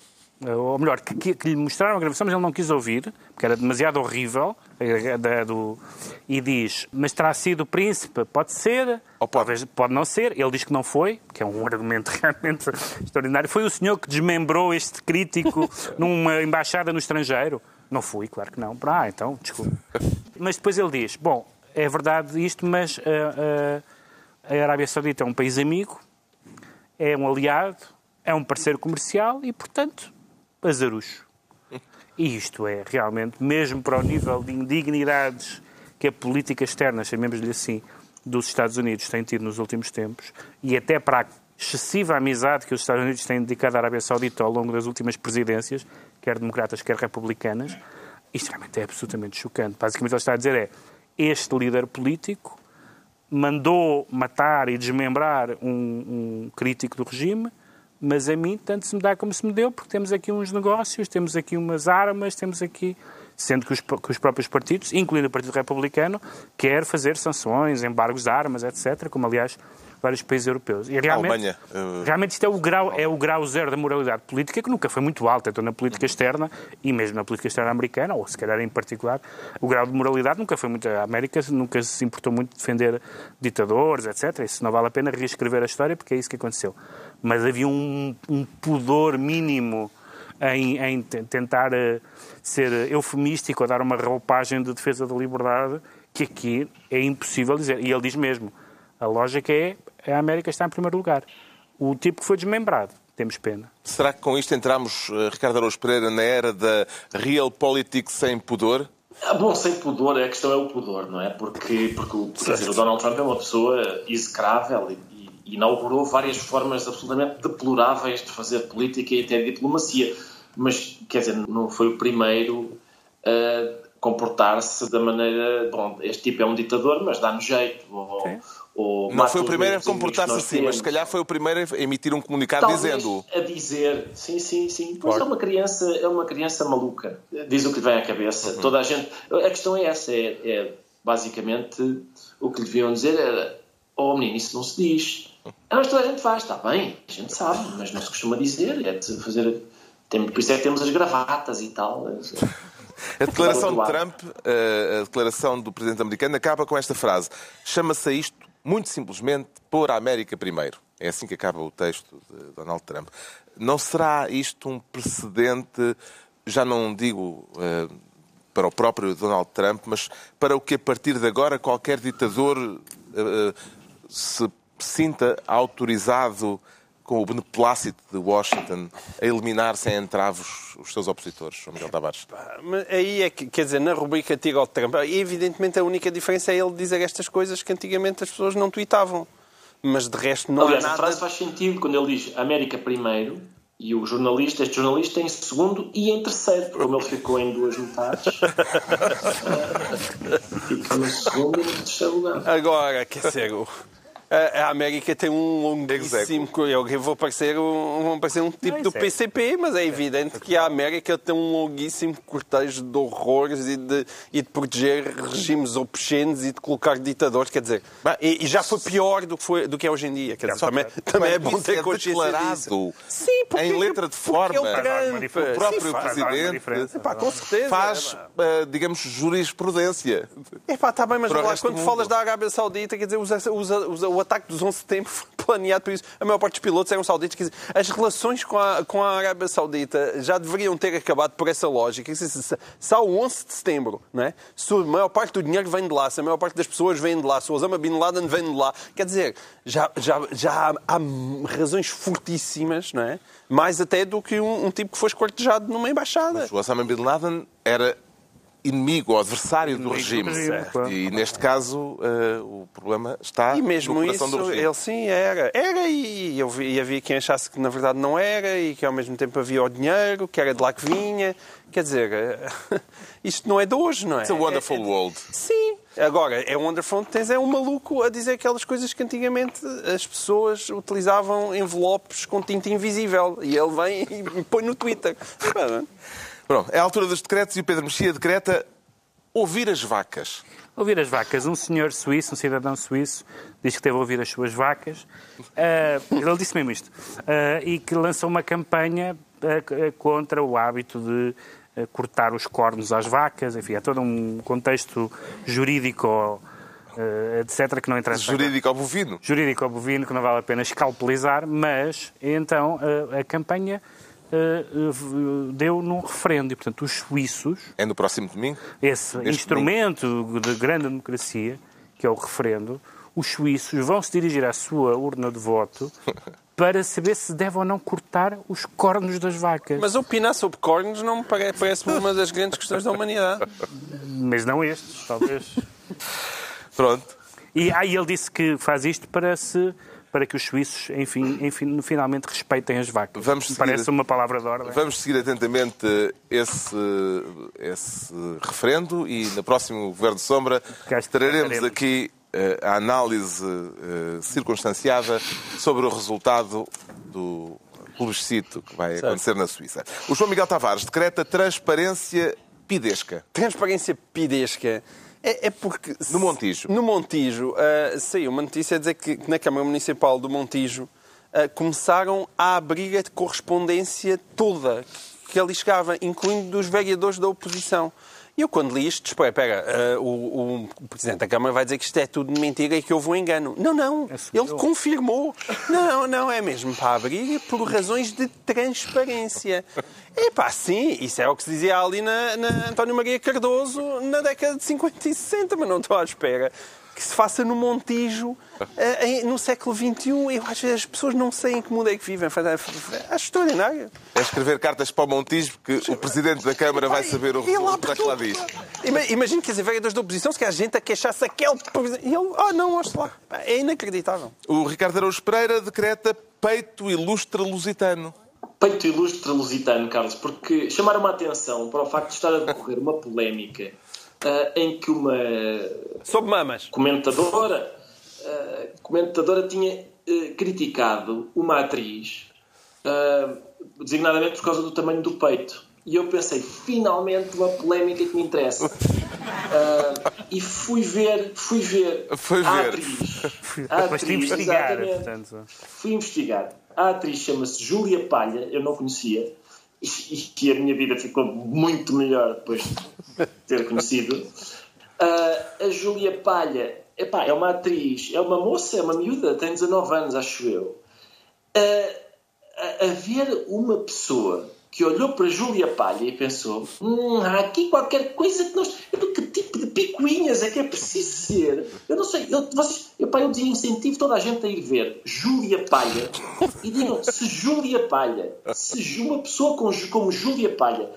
ou melhor, que, que- lhe mostraram a gravação, mas ele não quis ouvir, porque era demasiado horrível, eh, da- do- e diz, mas terá sido o príncipe? Pode ser, Ou pode. talvez pode não ser. Ele diz que não foi, que é um <laughs> argumento realmente extraordinário. Foi o senhor que desmembrou este crítico <laughs> numa embaixada no estrangeiro? Não fui, claro que não. Ah, então, desculpe. <laughs> Mas depois ele diz, bom, é verdade isto, mas eh, eh, a Arábia Saudita é um país amigo, é um aliado, é um parceiro comercial e, portanto, azarucho. E isto é realmente, mesmo para o nível de indignidades que a política externa, chamemos-lhe assim, dos Estados Unidos tem tido nos últimos tempos, e até para a excessiva amizade que os Estados Unidos têm dedicado à Arábia Saudita ao longo das últimas presidências, quer democratas, quer republicanas, isto realmente é absolutamente chocante. Basicamente, ele está a dizer é este líder político mandou matar e desmembrar um, um crítico do regime, mas a mim tanto se me dá como se me deu, porque temos aqui uns negócios, temos aqui umas armas, temos aqui. Sendo que os, que os próprios partidos, incluindo o Partido Republicano, quer fazer sanções, embargos de armas, etc., como aliás vários países europeus. E realmente, Alemanha, eh, realmente isto é o grau, é o grau zero da moralidade política, que nunca foi muito alta, então na política externa e mesmo na política externa americana, ou se calhar em particular, o grau de moralidade nunca foi muito. A América nunca se importou muito de defender ditadores, etc. Isso não vale a pena reescrever a história, porque é isso que aconteceu. Mas havia um, um pudor mínimo em, em te- tentar eh, ser eufemístico ou dar uma roupagem de defesa da liberdade que aqui é impossível dizer. E ele diz mesmo: a lógica é a América está em primeiro lugar. O tipo que foi desmembrado, temos pena. será que com isto entramos, eh, Ricardo Araújo Pereira, na era da real politics sem pudor? Ah, bom, sem pudor, a questão é o pudor, não é? Porque, porque dizer, o Donald Trump é uma pessoa execrável e, e inaugurou várias formas absolutamente deploráveis de fazer política e até diplomacia. Mas, quer dizer, não foi o primeiro a comportar-se da maneira. Bom, este tipo é um ditador, mas dá-nos jeito. Ou, ou Não foi o primeiro a comportar-se assim, mas se temos. calhar foi o primeiro a emitir um comunicado Talvez dizendo a dizer, sim, sim, sim. Pois é uma criança, é uma criança maluca. Diz o que lhe vem à cabeça. Uhum. Toda a gente. A questão é essa, é, é basicamente o que lhe deviam dizer era Oh menino, isso não se diz. Ah, mas toda a gente faz, está bem, a gente sabe, mas não se costuma dizer, é de fazer. Tem, por isso é que temos as gravatas e tal. <laughs> A declaração de Trump, eh, a declaração do presidente americano, acaba com esta frase: chama-se a isto, muito simplesmente, pôr a América primeiro. É assim que acaba o texto de Donald Trump. Não será isto um precedente, já não digo uh, para o próprio Donald Trump, mas para o que a partir de agora qualquer ditador uh, se sinta autorizado com o beneplácito de Washington a eliminar sem entravos os seus opositores, João Miguel Tavares? Aí é que, quer dizer, na rubrica Tira ao Trump, evidentemente a única diferença é ele dizer estas coisas que antigamente as pessoas não tweetavam. Mas de resto não Aliás, há nada... a frase faz sentido quando ele diz América primeiro e o jornalista, este jornalista, em segundo e em terceiro, porque como ele ficou em duas metades, <laughs> fica no segundo e no terceiro lugar. Agora, quer dizer, a América tem um longuíssimo. Eu vou parecer um, vou parecer um tipo do PCP, mas é evidente que a América tem um longuíssimo cortejo de horrores e de, e de proteger regimes obscenos e de colocar ditadores. Quer dizer, e, e, já foi pior do que, foi, do que é hoje em dia. Quer dizer, também, também é bom ter é consciência disso. Sim, porque, em letra de forma. É o, o próprio Sim, Presidente faz, Epá, com certeza, faz, é, digamos, jurisprudência. Epá, está bem, mas lá, quando falas da Arábia Saudita, quer dizer, usa, usa, usa o ataque dos 11 de setembro foi planeado por isso. A maior parte dos pilotos eram sauditas. Quer dizer, as relações com a, com a Arábia Saudita já deveriam ter acabado por essa lógica. Se, se, se há o 11 de setembro, não é? se a maior parte do dinheiro vem de lá, se a maior parte das pessoas vem de lá, se o Osama Bin Laden vem de lá, quer dizer, já, já, já há, há razões fortíssimas, não é? mais até do que um, um tipo que foi escortejado numa embaixada. Mas o Osama Bin Laden era inimigo ou adversário do regime. E neste caso uh, o problema está e mesmo no coração isso, do regime. Ele sim era. Era e, eu vi, e havia quem achasse que na verdade não era e que ao mesmo tempo havia o dinheiro, que era de lá que vinha. Quer dizer, uh, <laughs> isto não é de hoje, não é? It's a wonderful é, é, world. Sim. Agora, é wonderful tens é um maluco a dizer aquelas coisas que antigamente as pessoas utilizavam envelopes com tinta invisível. E ele vem <laughs> e põe no Twitter. Pronto, é a altura dos decretos e o Pedro Mexia decreta ouvir as vacas. Ouvir as vacas. Um senhor suíço, um cidadão suíço, diz que teve a ouvir as suas vacas. Uh, ele disse mesmo isto. Uh, e que lançou uma campanha uh, contra o hábito de cortar os cornos às vacas. Enfim, é todo um contexto jurídico etc., que não interessa. Jurídico ao bovino. Jurídico ao bovino, que não vale a pena escalpelizar, mas então a campanha deu num referendo. E, portanto, os suíços... É no próximo domingo? Esse instrumento domingo. de grande democracia, que é o referendo, os suíços vão se dirigir à sua urna de voto <laughs> para saber se deve ou não cortar os cornos das vacas. Mas opinar sobre cornos não me parece, parece uma das grandes questões da humanidade. Mas não estes, talvez. <laughs> Pronto. E aí ele disse que faz isto para se para que os suíços, enfim, enfim finalmente respeitem as vacas. Vamos seguir, Parece uma palavra de ordem. Vamos seguir atentamente esse, esse referendo e no próximo Governo de Sombra traremos aqui uh, a análise uh, circunstanciada sobre o resultado do plebiscito que vai certo. acontecer na Suíça. O João Miguel Tavares decreta transparência pidesca. Transparência pidesca. É, é, porque. No Montijo. No Montijo, uh, saiu uma notícia a dizer que, que na Câmara Municipal do Montijo uh, começaram a abrir a correspondência toda que ali chegava, incluindo dos vereadores da oposição. E eu, quando li isto, espera, espera uh, o, o, Presidente da Câmara vai dizer que isto é tudo mentira e que houve um engano. Não, não. É Ele confirmou. Não, não, é mesmo para abrir por razões de transparência. É pá, sim, isso é o que se dizia ali na, na António Maria Cardoso na década de 50 e 60, mas não estou à espera que se faça no Montijo uh, no século XXI. Eu acho que as pessoas não sabem em que mundo é que vivem. Acho extraordinário. É escrever cartas para o Montijo que o Presidente da Câmara vai saber o que que lá diz. Imagino que as vereadores da oposição, se que a gente a queixar-se aquele. E ele, ah, oh, não, ouça lá. É inacreditável. O Ricardo Araújo Pereira decreta peito ilustre lusitano peito ilustre lusitano, Carlos, porque chamaram a atenção para o facto de estar a decorrer uma polémica uh, em que uma Sob mamas. comentadora, uh, comentadora tinha uh, criticado uma atriz designadamente por causa do tamanho do peito. E eu pensei, finalmente uma polémica que me interessa. e fui ver, fui ver Foi a ver. atriz. <laughs> A Mas atriz, de investigar, portanto. Fui investigar. A atriz chama-se Júlia Palha, eu não conhecia, e, a minha vida ficou muito melhor depois de ter conhecido. Ah, a Júlia Palha epá, é uma atriz, é uma moça, é uma miúda, tem 19 anos, acho eu. Ah, a, a ver uma pessoa que olhou para Júlia Palha e pensou: hum, há aqui qualquer coisa que nós. eu, Que tipo de picuinhas é que é preciso ser? Eu não sei. Eu, vocês, eu, pá, eu incentivo toda a gente a ir ver Júlia Palha e digam: se Júlia Palha, se uma pessoa com, como Júlia Palha,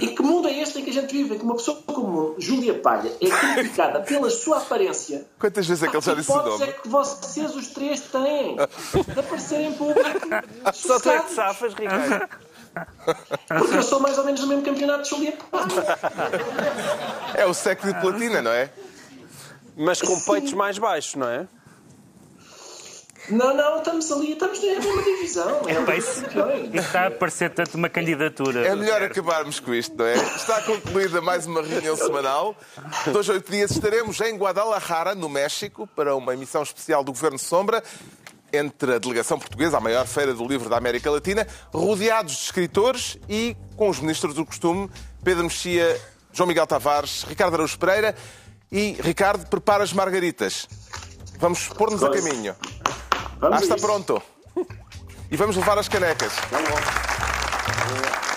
em que mundo é este em que a gente vive? Em que uma pessoa como Júlia Palha é criticada pela sua aparência Quantas vezes é que ele já disse o hipótese é nome? que vocês os três têm de aparecer em público? Só tu é que safas, Ricardo. Porque eu sou mais ou menos no mesmo campeonato de Julia Palha. É o século de platina, não é? Mas com peitos mais baixos, não é? Não, não, estamos ali, estamos na mesma divisão. É campeões. <laughs> Isso está a parecer tanto uma candidatura. É melhor acabarmos com isto, não é? Está concluída mais uma reunião semanal. Dois, oito dias estaremos em Guadalajara, no México, para uma emissão especial do Governo Sombra, entre a delegação portuguesa, a maior feira do livro da América Latina, rodeados de escritores e com os ministros do costume, Pedro Mexia, João Miguel Tavares, Ricardo Araújo Pereira e Ricardo, prepara as margaritas. Vamos pôr-nos a caminho. Vamos Ah, está pronto. E vamos levar as canecas. Bom.